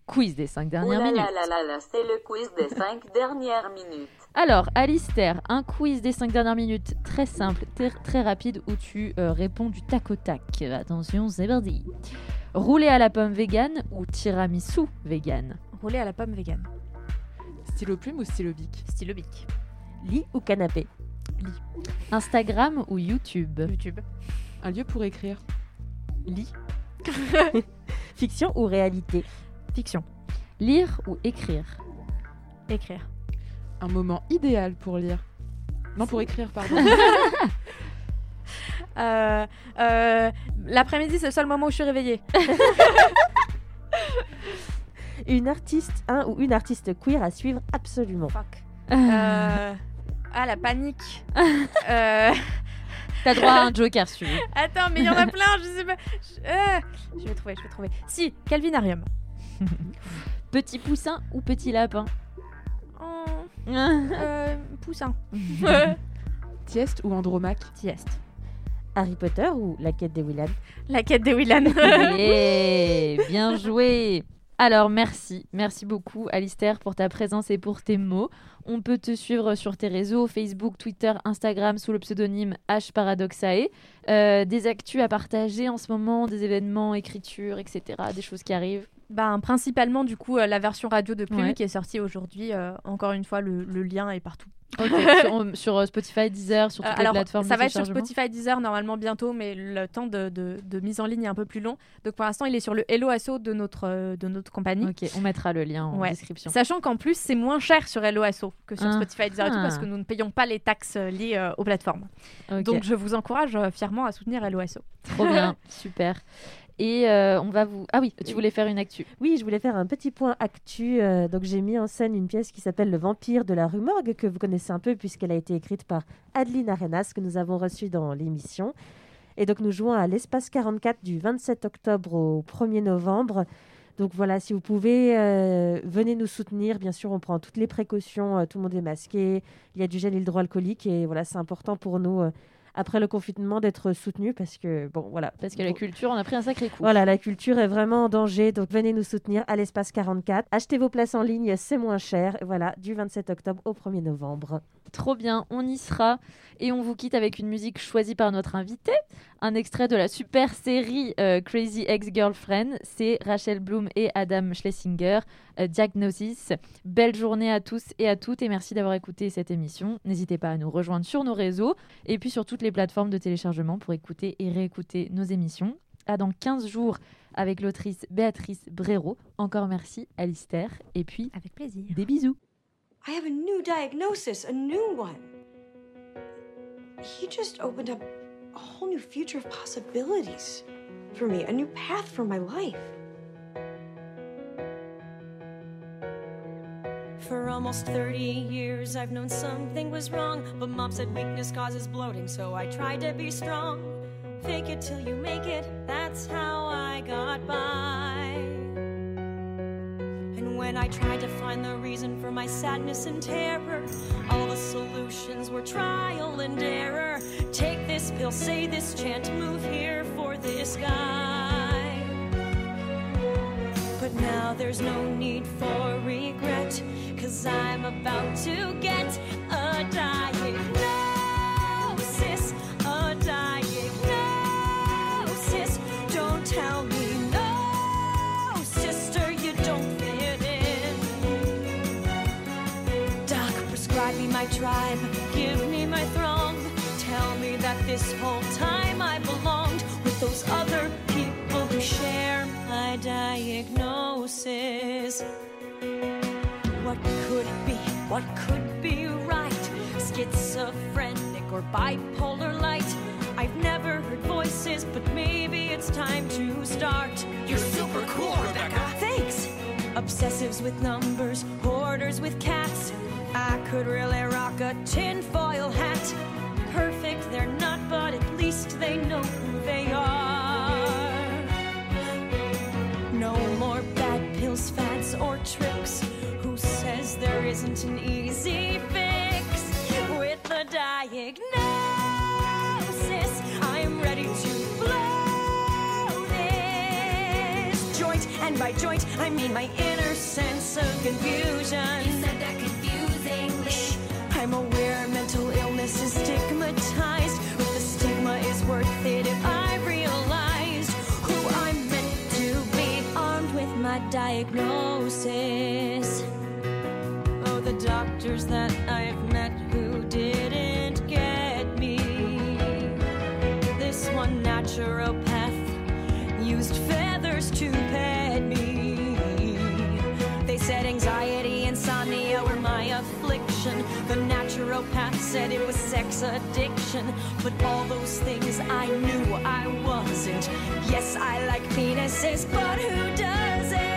quiz des 5 Oh dernières là minutes. là là là là, c'est le quiz des 5 dernières minutes. Alors, Alistair, un quiz des 5 dernières minutes très simple, très, très rapide, où tu euh, réponds du tac au tac. Attention, c'est parti. Rouler à la pomme vegan ou tiramisu vegan Rouler à la pomme vegan. Stylo plume ou stylo bic? Stylo bic. Lit ou canapé? Instagram ou YouTube? YouTube. Un lieu pour écrire. Lit. Fiction ou réalité? Fiction. Lire ou écrire? Écrire. Un moment idéal pour lire. Non, pour écrire, pardon. Euh, euh, L'après-midi, c'est le seul moment où je suis réveillée. Une artiste, un ou une artiste queer à suivre absolument. Fuck. Euh, Ah, la panique. T'as droit à un joker si tu veux. Attends, mais il y en a plein, je sais pas. Je, euh, je vais trouver, je vais trouver. Si, Calvinarium. Petit poussin ou petit lapin Oh, euh, poussin. Tieste ou Andromaque Tieste. Harry Potter ou La quête des Willan La quête des Willan. Yeah, bien joué. Alors merci, merci beaucoup Alistair pour ta présence et pour tes mots. On peut te suivre sur tes réseaux, Facebook, Twitter, Instagram sous le pseudonyme H Paradoxae. Euh, des actus à partager en ce moment, des événements, écriture, etc. Des choses qui arrivent. Ben, principalement, du coup, euh, la version radio de Plume Ouais. qui est sortie aujourd'hui. euh, encore une fois, le, le lien est partout. sur, sur, euh, Spotify, Deezer, sur toutes Euh, les alors, plateformes ça va être sur. Spotify, Deezer normalement bientôt, mais le temps de, de- de mise en ligne est un peu plus long. Donc pour l'instant, il est sur le Hello Asso de notre, euh, de notre compagnie. Ok, on mettra le lien en Ouais. description. Sachant qu'en plus, c'est moins cher sur Hello Asso que sur Ah. Spotify, Deezer et tout, parce que nous ne payons pas les taxes euh, liées euh, aux plateformes. Donc je vous encourage euh, fièrement à soutenir Hello Asso. trop bien, super. Et euh, on va vous. Ah oui, tu voulais faire une actu. Oui, je voulais faire un petit point actu. euh, donc j'ai mis en scène une pièce qui s'appelle Le vampire de la rue Morgue, que vous connaissez un peu puisqu'elle a été écrite par Adeline Arenas, que nous avons reçue dans l'émission. Et donc nous jouons à l'espace 44 du 27 octobre au 1er novembre. Donc voilà, si vous pouvez, euh, venez nous soutenir. Bien sûr, on prend toutes les précautions, tout le monde est masqué, il y a du gel hydroalcoolique et voilà, c'est important pour nous. Après le confinement, d'être soutenu parce que, bon, voilà. Parce que la culture, on a pris un sacré coup. Voilà, la culture est vraiment en danger, donc venez nous soutenir à l'espace 44. Achetez vos places en ligne, c'est moins cher. Voilà, du 27 octobre au 1er novembre. Trop bien, on y sera. Et on vous quitte avec une musique choisie par notre invité. Un extrait de la super série euh, Crazy Ex-Girlfriend. C'est Rachel Bloom et Adam Schlesinger. euh, Diagnosis. Belle journée à tous et à toutes. Et merci d'avoir écouté cette émission. N'hésitez pas à nous rejoindre sur nos réseaux et puis sur toutes les plateformes de téléchargement pour écouter et réécouter nos émissions. À dans 15 jours avec l'autrice Béatrice Brero. Encore merci, Alistair. Et puis, Avec plaisir. des bisous. I have a new diagnosis, a new one. He just opened up a whole new future of possibilities for me, a new path for my life. For almost 30 years, I've known something was wrong. But mom said weakness causes bloating, so I tried to be strong. Fake it till you make it, that's how I got by. And when I tried to find the reason for my sadness and terror, all the solutions were trial and error. Take this pill, say this chant, move here for this guy. But now there's no need for regret, cause I'm about to get a diagnosis. A diagnosis. Don't tell me my tribe, give me my throng. Tell me that this whole time I belonged with those other people who share my diagnosis. What could it be? What could be right? Schizophrenic or bipolar light? I've never heard voices, but maybe it's time to start. You're super cool, Rebecca. Thanks. Obsessives with numbers, hoarders with cats. I could really rock a tinfoil hat. Perfect, they're not, but at least they know who they are. No more bad pills, fads, or tricks. Who says there isn't an easy fix? With the diagnosis, I'm ready to blow this joint. And by joint, I mean my inner sense of confusion. I'm aware mental illness is stigmatized, but the stigma is worth it if I realized who I'm meant to be, armed with my diagnosis. Oh, the doctors that I've met who didn't get me. This one naturopath used feathers to pet naturopath said it was sex addiction. But all those things I knew I wasn't. Yes, I like penises, but who does?